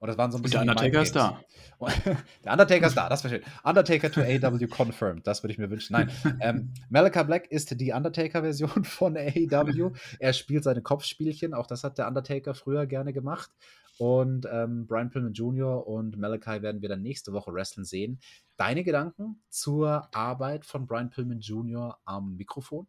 Und das waren so ein bisschen. Und der Undertaker ist da. der Undertaker ist da, das wäre schön. Undertaker to AEW confirmed, das würde ich mir wünschen. Nein, ähm, Malachi Black ist die Undertaker-Version von AEW. Er spielt seine Kopfspielchen, auch das hat der Undertaker früher gerne gemacht. Und ähm, Brian Pillman Jr. und Malachi werden wir dann nächste Woche wrestlen sehen. Deine Gedanken zur Arbeit von Brian Pillman Jr. am Mikrofon?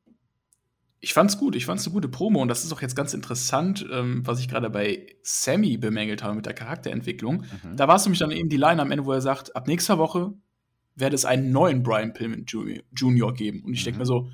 Ich fand's gut, ich fand's eine gute Promo und das ist auch jetzt ganz interessant, ähm, was ich gerade bei Sammy bemängelt habe mit der Charakterentwicklung. Mhm. Da war es nämlich dann eben die Line am Ende, wo er sagt, ab nächster Woche werde es einen neuen Brian Pillman Jr. geben. Und ich mhm. denke mir so,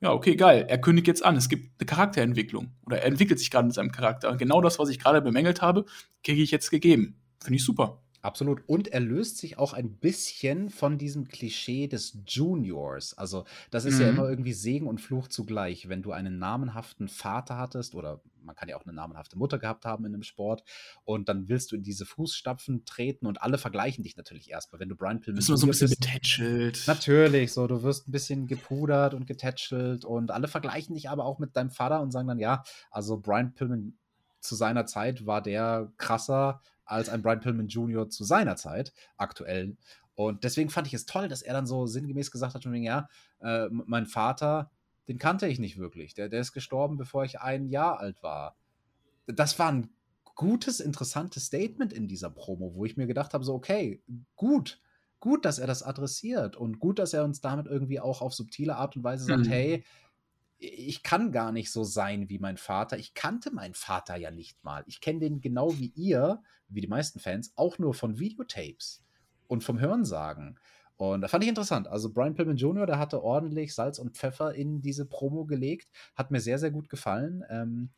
ja, okay, geil, er kündigt jetzt an, es gibt eine Charakterentwicklung oder er entwickelt sich gerade in seinem Charakter. Und genau das, was ich gerade bemängelt habe, kriege ich jetzt gegeben. Finde ich super. Absolut. Und er löst sich auch ein bisschen von diesem Klischee des Juniors. Also, das ist mhm. ja immer irgendwie Segen und Fluch zugleich. Wenn du einen namenhaften Vater hattest, oder man kann ja auch eine namenhafte Mutter gehabt haben in einem Sport, und dann willst du in diese Fußstapfen treten und alle vergleichen dich natürlich erstmal. Wenn du Brian Pillman bist. Du so ein bisschen getätschelt. Natürlich, so, du wirst ein bisschen gepudert und getätschelt und alle vergleichen dich aber auch mit deinem Vater und sagen dann, ja, also Brian Pillman zu seiner Zeit war der krasser als ein Brian Pillman Jr. zu seiner Zeit, aktuell. Und deswegen fand ich es toll, dass er dann so sinngemäß gesagt hat, ja, äh, mein Vater, den kannte ich nicht wirklich. Der, der ist gestorben, bevor ich ein Jahr alt war. Das war ein gutes, interessantes Statement in dieser Promo, wo ich mir gedacht habe, so, okay, gut, gut, dass er das adressiert und gut, dass er uns damit irgendwie auch auf subtile Art und Weise sagt, mhm. hey, ich kann gar nicht so sein wie mein Vater. Ich kannte meinen Vater ja nicht mal. Ich kenne den genau wie ihr, wie die meisten Fans, auch nur von Videotapes und vom Hörensagen. Und da fand ich interessant. Also Brian Pillman Jr., der hatte ordentlich Salz und Pfeffer in diese Promo gelegt. Hat mir sehr, sehr gut gefallen. Ähm,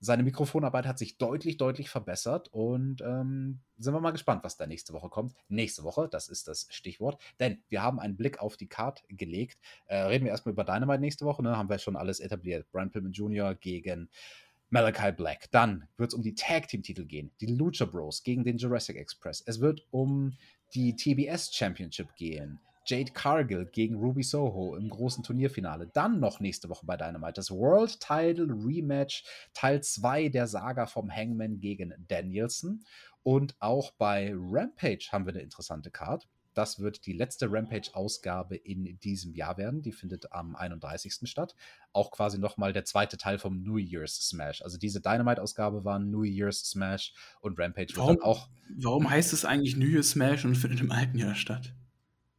seine Mikrofonarbeit hat sich deutlich, deutlich verbessert und ähm, sind wir mal gespannt, was da nächste Woche kommt. Nächste Woche, das ist das Stichwort, denn wir haben einen Blick auf die Card gelegt. Äh, reden wir erstmal über Dynamite nächste Woche, ne? haben wir schon alles etabliert. Brian Pillman Jr. gegen Malachi Black. Dann wird es um die Tag Team Titel gehen. Die Lucha Bros gegen den Jurassic Express. Es wird um die TBS Championship gehen. Jade Cargill gegen Ruby Soho im großen Turnierfinale. Dann noch nächste Woche bei Dynamite das World Title Rematch Teil 2 der Saga vom Hangman gegen Danielson. Und auch bei Rampage haben wir eine interessante Card. Das wird die letzte Rampage-Ausgabe in diesem Jahr werden. Die findet am 31. statt. Auch quasi nochmal der zweite Teil vom New Year's Smash. Also diese Dynamite-Ausgabe war New Year's Smash und Rampage warum, wird dann auch. Warum heißt es eigentlich New Year's Smash und findet im alten Jahr statt?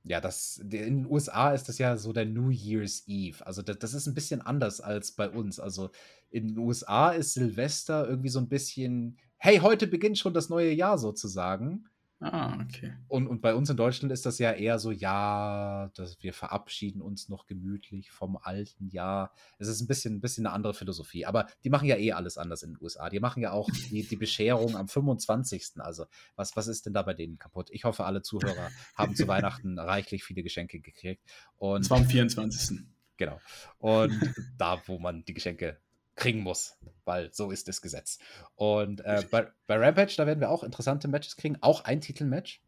Ja, das, in den USA ist das ja so der New Year's Eve. Also das, das ist ein bisschen anders als bei uns. Also in den USA ist Silvester irgendwie so ein bisschen, hey, heute beginnt schon das neue Jahr sozusagen. Ah, okay. Und, und bei uns in Deutschland ist das ja eher so, ja, dass wir verabschieden uns noch gemütlich vom alten Jahr. Es ist ein bisschen, ein bisschen eine andere Philosophie. Aber die machen ja eh alles anders in den USA. Die machen ja auch die, die Bescherung am 25. Also, was, was ist denn da bei denen kaputt? Ich hoffe, alle Zuhörer haben zu Weihnachten reichlich viele Geschenke gekriegt. Und, das war am 24. Genau. Und da, wo man die Geschenke kriegen muss, weil so ist das Gesetz. Und äh, bei, bei, Rampage, da werden wir auch interessante Matches kriegen, auch ein Titelmatch.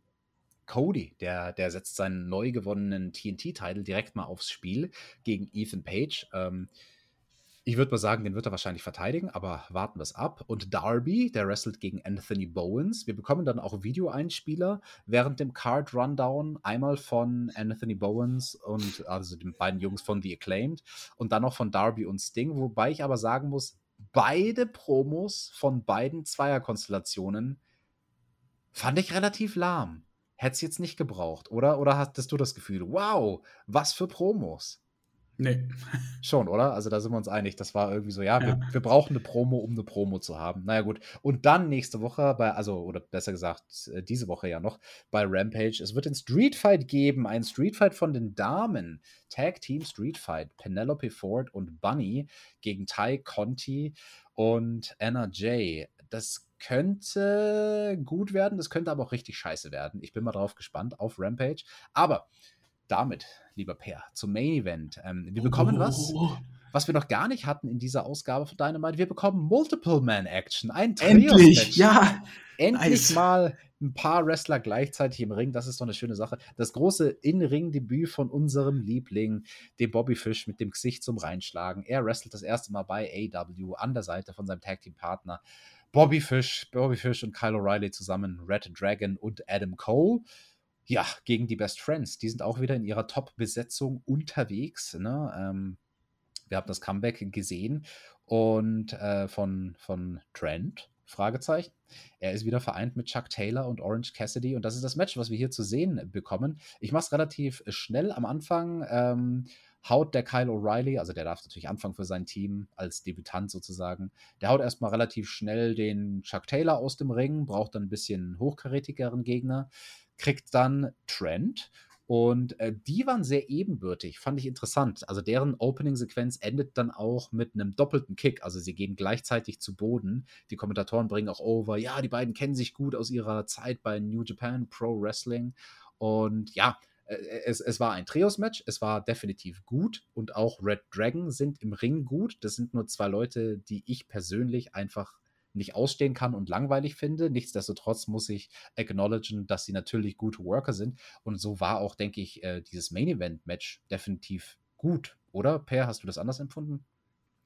Cody, der, der setzt seinen neu gewonnenen TNT-Titel direkt mal aufs Spiel gegen Ethan Page. Ähm, ich würde mal sagen, den wird er wahrscheinlich verteidigen, aber warten wir es ab. Und Darby, der wrestelt gegen Anthony Bowens. Wir bekommen dann auch Videoeinspieler während dem Card Rundown. Einmal von Anthony Bowens und also den beiden Jungs von The Acclaimed und dann noch von Darby und Sting. Wobei ich aber sagen muss, beide Promos von beiden Zweierkonstellationen fand ich relativ lahm. Hätte es jetzt nicht gebraucht, oder? Oder hattest du das Gefühl, wow, was für Promos? Nee. Schon, oder? Also da sind wir uns einig. Das war irgendwie so, ja, ja. Wir, wir, brauchen eine Promo, um eine Promo zu haben. Naja, gut. Und dann nächste Woche bei, also, oder besser gesagt, äh, diese Woche ja noch, bei Rampage. Es wird ein Street Fight geben, ein Street Fight von den Damen. Tag Team Street Fight. Penelope Ford und Bunny gegen Ty Conti und Anna Jay. Das könnte gut werden, das könnte aber auch richtig scheiße werden. Ich bin mal drauf gespannt auf Rampage. Aber damit, lieber Per, zum Main Event. Ähm, wir bekommen oh. was, was wir noch gar nicht hatten in dieser Ausgabe von Dynamite. Wir bekommen Multiple Man Action. Ein Endlich, ja. Endlich nice. mal ein paar Wrestler gleichzeitig im Ring. Das ist doch eine schöne Sache. Das große In-Ring-Debüt von unserem Liebling, dem Bobby Fish mit dem Gesicht zum Reinschlagen. Er wrestelt das erste Mal bei AW an der Seite von seinem Tag-Team-Partner. Bobby Fish, Bobby Fish und Kyle O'Reilly zusammen, Red Dragon und Adam Cole ja, gegen die Best Friends. Die sind auch wieder in ihrer Top-Besetzung unterwegs. Ne? Ähm, wir haben das Comeback gesehen und äh, von, von Trent, Fragezeichen. Er ist wieder vereint mit Chuck Taylor und Orange Cassidy und das ist das Match, was wir hier zu sehen bekommen. Ich mache es relativ schnell am Anfang. Ähm, haut der Kyle O'Reilly, also der darf natürlich anfangen für sein Team als Debütant sozusagen, der haut erstmal relativ schnell den Chuck Taylor aus dem Ring, braucht dann ein bisschen hochkarätigeren Gegner kriegt dann Trent. Und äh, die waren sehr ebenbürtig, fand ich interessant. Also deren Opening-Sequenz endet dann auch mit einem doppelten Kick. Also sie gehen gleichzeitig zu Boden. Die Kommentatoren bringen auch over, ja, die beiden kennen sich gut aus ihrer Zeit bei New Japan Pro Wrestling. Und ja, äh, es, es, war ein Trios-Match, es war definitiv gut und auch Red Dragon sind im Ring gut. Das sind nur zwei Leute, die ich persönlich einfach nicht ausstehen kann und langweilig finde. Nichtsdestotrotz muss ich acknowledgen, dass sie natürlich gute Worker sind. Und so war auch, denke ich, äh, dieses Main Event Match definitiv gut, oder? Per, hast du das anders empfunden?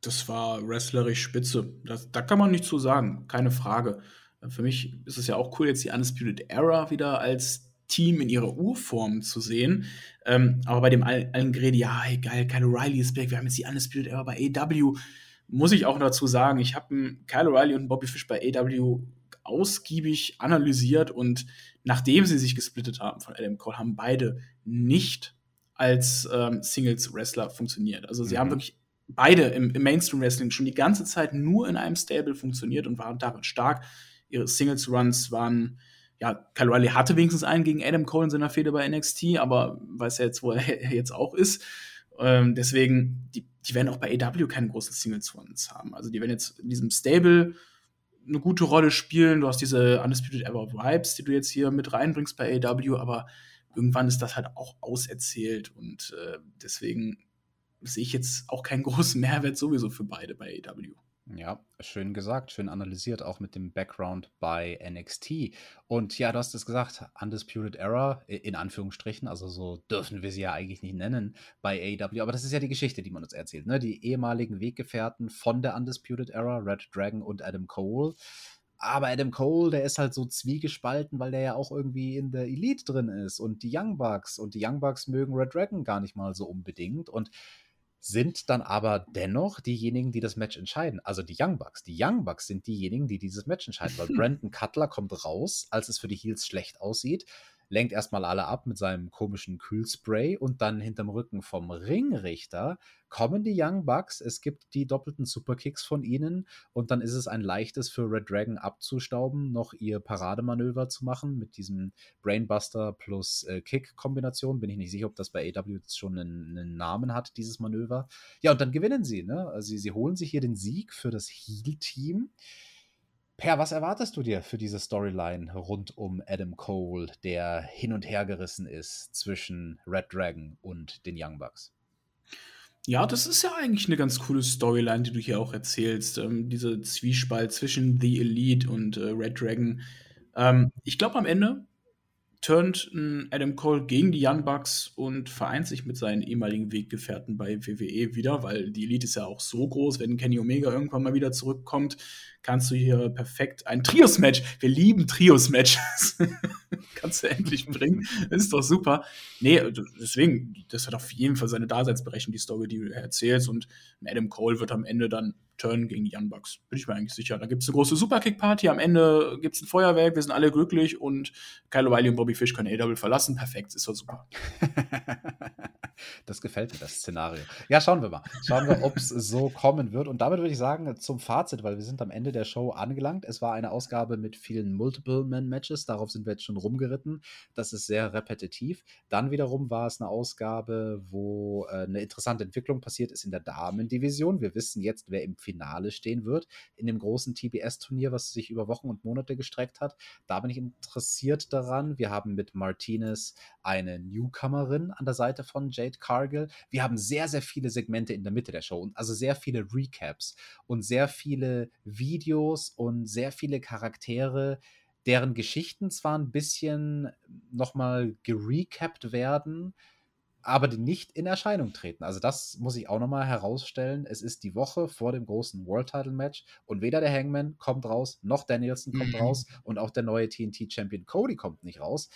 Das war wrestlerisch spitze. Das, da kann man nichts zu sagen, keine Frage. Für mich ist es ja auch cool, jetzt die Undisputed Era wieder als Team in ihrer Urform zu sehen. Ähm, aber bei dem allen Gerede, ja, hey, geil, Kyle O'Reilly ist back, wir haben jetzt die Undisputed Era bei AW. Muss ich auch dazu sagen, ich habe Kyle O'Reilly und Bobby Fish bei AW ausgiebig analysiert und nachdem sie sich gesplittet haben von Adam Cole, haben beide nicht als ähm, Singles-Wrestler funktioniert. Also sie mhm. haben wirklich beide im, im Mainstream-Wrestling schon die ganze Zeit nur in einem Stable funktioniert und waren darin stark. Ihre Singles-Runs waren ja, Kyle Riley hatte wenigstens einen gegen Adam Cole in seiner Fehde bei NXT, aber weiß ja jetzt, wo er jetzt auch ist. Ähm, deswegen, die, die werden auch bei AW keine großen Singles von uns haben. Also die werden jetzt in diesem Stable eine gute Rolle spielen. Du hast diese Undisputed Ever Vibes, die du jetzt hier mit reinbringst bei AW, aber irgendwann ist das halt auch auserzählt und äh, deswegen sehe ich jetzt auch keinen großen Mehrwert sowieso für beide bei AW. Ja, schön gesagt, schön analysiert, auch mit dem Background bei NXT. Und ja, du hast es gesagt, Undisputed Era, in Anführungsstrichen, also so dürfen wir sie ja eigentlich nicht nennen bei AEW, aber das ist ja die Geschichte, die man uns erzählt, ne? Die ehemaligen Weggefährten von der Undisputed Era, Red Dragon und Adam Cole. Aber Adam Cole, der ist halt so zwiegespalten, weil der ja auch irgendwie in der Elite drin ist und die Young Bucks und die Young Bucks mögen Red Dragon gar nicht mal so unbedingt und sind dann aber dennoch diejenigen, die das Match entscheiden. Also die Young Bucks. Die Young Bucks sind diejenigen, die dieses Match entscheiden, weil Brandon Cutler kommt raus, als es für die Heels schlecht aussieht lenkt erstmal alle ab mit seinem komischen Kühlspray und dann hinterm Rücken vom Ringrichter kommen die Young Bucks. Es gibt die doppelten Superkicks von ihnen und dann ist es ein leichtes für Red Dragon abzustauben, noch ihr Parademanöver zu machen mit diesem Brainbuster plus äh, Kick-Kombination. Bin ich nicht sicher, ob das bei AW jetzt schon einen, einen, Namen hat, dieses Manöver. Ja, und dann gewinnen sie. Ne? Also sie, sie holen sich hier den Sieg für das Heal-Team. Per, was erwartest du dir für diese Storyline rund um Adam Cole, der hin und her gerissen ist zwischen Red Dragon und den Young Bucks? Ja, das ist ja eigentlich eine ganz coole Storyline, die du hier auch erzählst. Ähm, diese Zwiespalt zwischen The Elite und äh, Red Dragon. Ähm, ich glaube, am Ende turnt Adam Cole gegen die Young Bucks und vereint sich mit seinen ehemaligen Weggefährten bei WWE wieder, weil die Elite ist ja auch so groß, wenn Kenny Omega irgendwann mal wieder zurückkommt, kannst du hier perfekt ein Trios-Match, wir lieben Trios-Matches, kannst du endlich bringen. Ist doch super. Nee, deswegen, das hat auf jeden Fall seine Daseinsberechnung, die Story, die du erzählst. Und Adam Cole wird am Ende dann turn gegen die Young Bucks. Bin ich mir eigentlich sicher. Da gibt es eine große Superkick-Party. Am Ende gibt es ein Feuerwerk. Wir sind alle glücklich. Und Kyle O'Reilly und Bobby Fish können A-Double verlassen. Perfekt. Ist doch super. das gefällt mir, das Szenario. Ja, schauen wir mal. Schauen wir, ob es so kommen wird. Und damit würde ich sagen, zum Fazit, weil wir sind am Ende der Show angelangt. Es war eine Ausgabe mit vielen Multiple-Man-Matches. Darauf sind wir jetzt schon rumgeritten. Das ist sehr repetitiv. Dann wiederum war es eine Ausgabe, wo äh, eine interessante Entwicklung passiert ist in der Damendivision. Wir wissen jetzt, wer im Finale stehen wird in dem großen TBS-Turnier, was sich über Wochen und Monate gestreckt hat. Da bin ich interessiert daran. Wir haben mit Martinez eine Newcomerin an der Seite von Jade Cargill. Wir haben sehr, sehr viele Segmente in der Mitte der Show, also sehr viele Recaps und sehr viele Videos und sehr viele Charaktere, deren Geschichten zwar ein bisschen nochmal gerecapt werden, aber die nicht in Erscheinung treten. Also das muss ich auch nochmal herausstellen. Es ist die Woche vor dem großen World Title Match und weder der Hangman kommt raus, noch Danielson kommt mhm. raus und auch der neue TNT Champion Cody kommt nicht raus.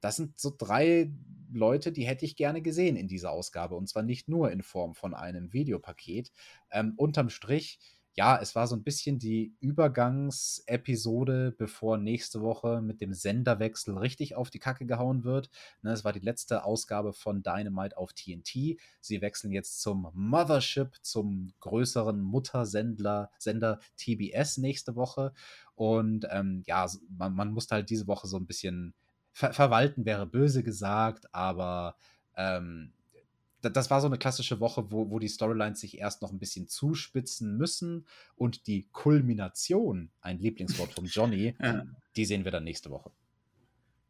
Das sind so drei Leute, die hätte ich gerne gesehen in dieser Ausgabe und zwar nicht nur in Form von einem Videopaket. Ähm, unterm Strich ja, es war so ein bisschen die Übergangsepisode, bevor nächste Woche mit dem Senderwechsel richtig auf die Kacke gehauen wird. Ne, es war die letzte Ausgabe von Dynamite auf TNT. Sie wechseln jetzt zum Mothership, zum größeren Muttersender Sender TBS nächste Woche. Und ähm, ja, man, man musste halt diese Woche so ein bisschen ver verwalten, wäre böse gesagt, aber ähm, das war so eine klassische Woche, wo, wo die Storylines sich erst noch ein bisschen zuspitzen müssen und die Kulmination, ein Lieblingswort von Johnny, ja. die sehen wir dann nächste Woche.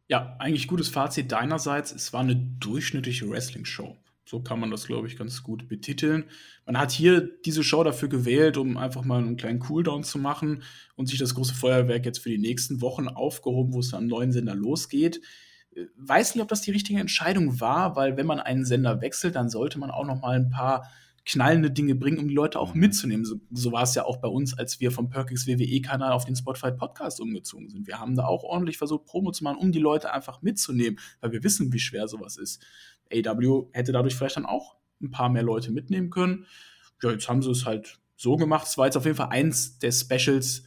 Ja, eigentlich gutes Fazit deinerseits. Es war eine durchschnittliche Wrestling-Show. So kann man das, glaube ich, ganz gut betiteln. Man hat hier diese Show dafür gewählt, um einfach mal einen kleinen Cooldown zu machen und sich das große Feuerwerk jetzt für die nächsten Wochen aufgehoben, wo es am neuen Sender losgeht weiß nicht, ob das die richtige Entscheidung war, weil wenn man einen Sender wechselt, dann sollte man auch noch mal ein paar knallende Dinge bringen, um die Leute auch mhm. mitzunehmen. So, so war es ja auch bei uns, als wir vom Perkix WWE-Kanal auf den Spotify Podcast umgezogen sind. Wir haben da auch ordentlich versucht, Promo zu machen, um die Leute einfach mitzunehmen, weil wir wissen, wie schwer sowas ist. AW hätte dadurch vielleicht dann auch ein paar mehr Leute mitnehmen können. Ja, jetzt haben sie es halt so gemacht. Es war jetzt auf jeden Fall eins der Specials,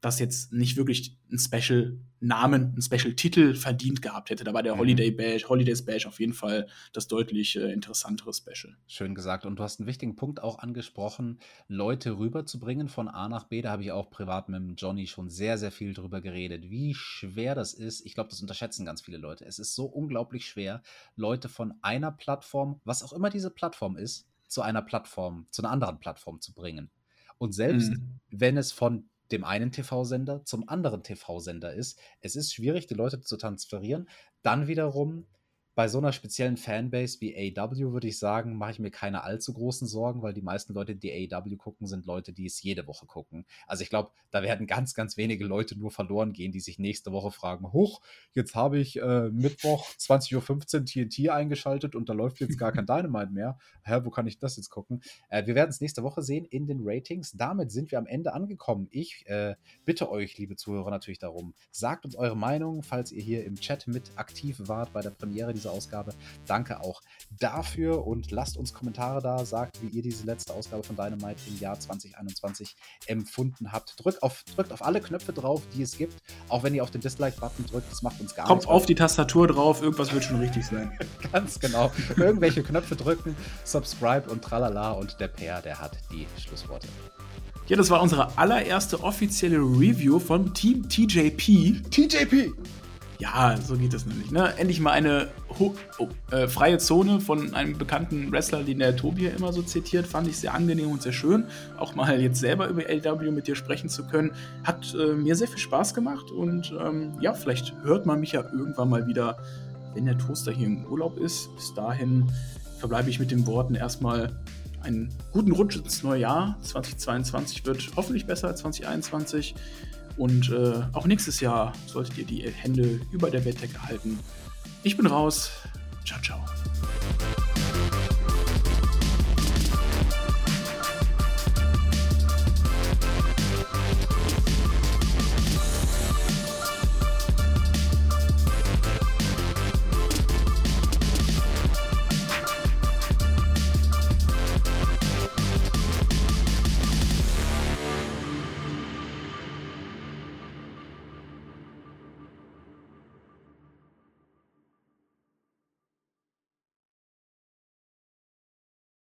das jetzt nicht wirklich ein Special-Namen, ein Special-Titel verdient gehabt hätte. Da war der mhm. Holiday Bash, Holidays Bash auf jeden Fall das deutlich äh, interessantere Special. Schön gesagt. Und du hast einen wichtigen Punkt auch angesprochen, Leute rüberzubringen von A nach B. Da habe ich auch privat mit Johnny schon sehr, sehr viel drüber geredet, wie schwer das ist. Ich glaube, das unterschätzen ganz viele Leute. Es ist so unglaublich schwer, Leute von einer Plattform, was auch immer diese Plattform ist, zu einer Plattform, zu einer anderen Plattform zu bringen. Und selbst mhm. wenn es von dem einen TV-Sender zum anderen TV-Sender ist. Es ist schwierig, die Leute zu transferieren. Dann wiederum bei so einer speziellen Fanbase wie AW würde ich sagen, mache ich mir keine allzu großen Sorgen, weil die meisten Leute, die AW gucken, sind Leute, die es jede Woche gucken. Also ich glaube, da werden ganz, ganz wenige Leute nur verloren gehen, die sich nächste Woche fragen, hoch, jetzt habe ich äh, Mittwoch 20.15 Uhr TNT eingeschaltet und da läuft jetzt gar kein Dynamite mehr. Hä, wo kann ich das jetzt gucken? Äh, wir werden es nächste Woche sehen in den Ratings. Damit sind wir am Ende angekommen. Ich äh, bitte euch, liebe Zuhörer, natürlich darum, sagt uns eure Meinung, falls ihr hier im Chat mit aktiv wart bei der Premiere dieser Ausgabe. Danke auch dafür und lasst uns Kommentare da, sagt, wie ihr diese letzte Ausgabe von Dynamite im Jahr 2021 empfunden habt. Drückt auf, drückt auf alle Knöpfe drauf, die es gibt, auch wenn ihr auf den Dislike-Button drückt, das macht uns gar Kopf nichts. Kopf auf die Tastatur drauf, irgendwas wird schon richtig sein. Ganz genau. Irgendwelche Knöpfe drücken, subscribe und tralala und der Pair, der hat die Schlussworte. Ja, das war unsere allererste offizielle Review von Team TJP. TJP! Ja, so geht das nämlich. Ne? Endlich mal eine oh, äh, freie Zone von einem bekannten Wrestler, den der Tobi ja immer so zitiert, fand ich sehr angenehm und sehr schön. Auch mal jetzt selber über LW mit dir sprechen zu können, hat äh, mir sehr viel Spaß gemacht und ähm, ja, vielleicht hört man mich ja irgendwann mal wieder, wenn der Toaster hier im Urlaub ist. Bis dahin verbleibe ich mit den Worten erstmal einen guten Rutsch ins neue Jahr. 2022 wird hoffentlich besser als 2021. Und äh, auch nächstes Jahr solltet ihr die Hände über der Bettdecke halten. Ich bin raus. Ciao, ciao.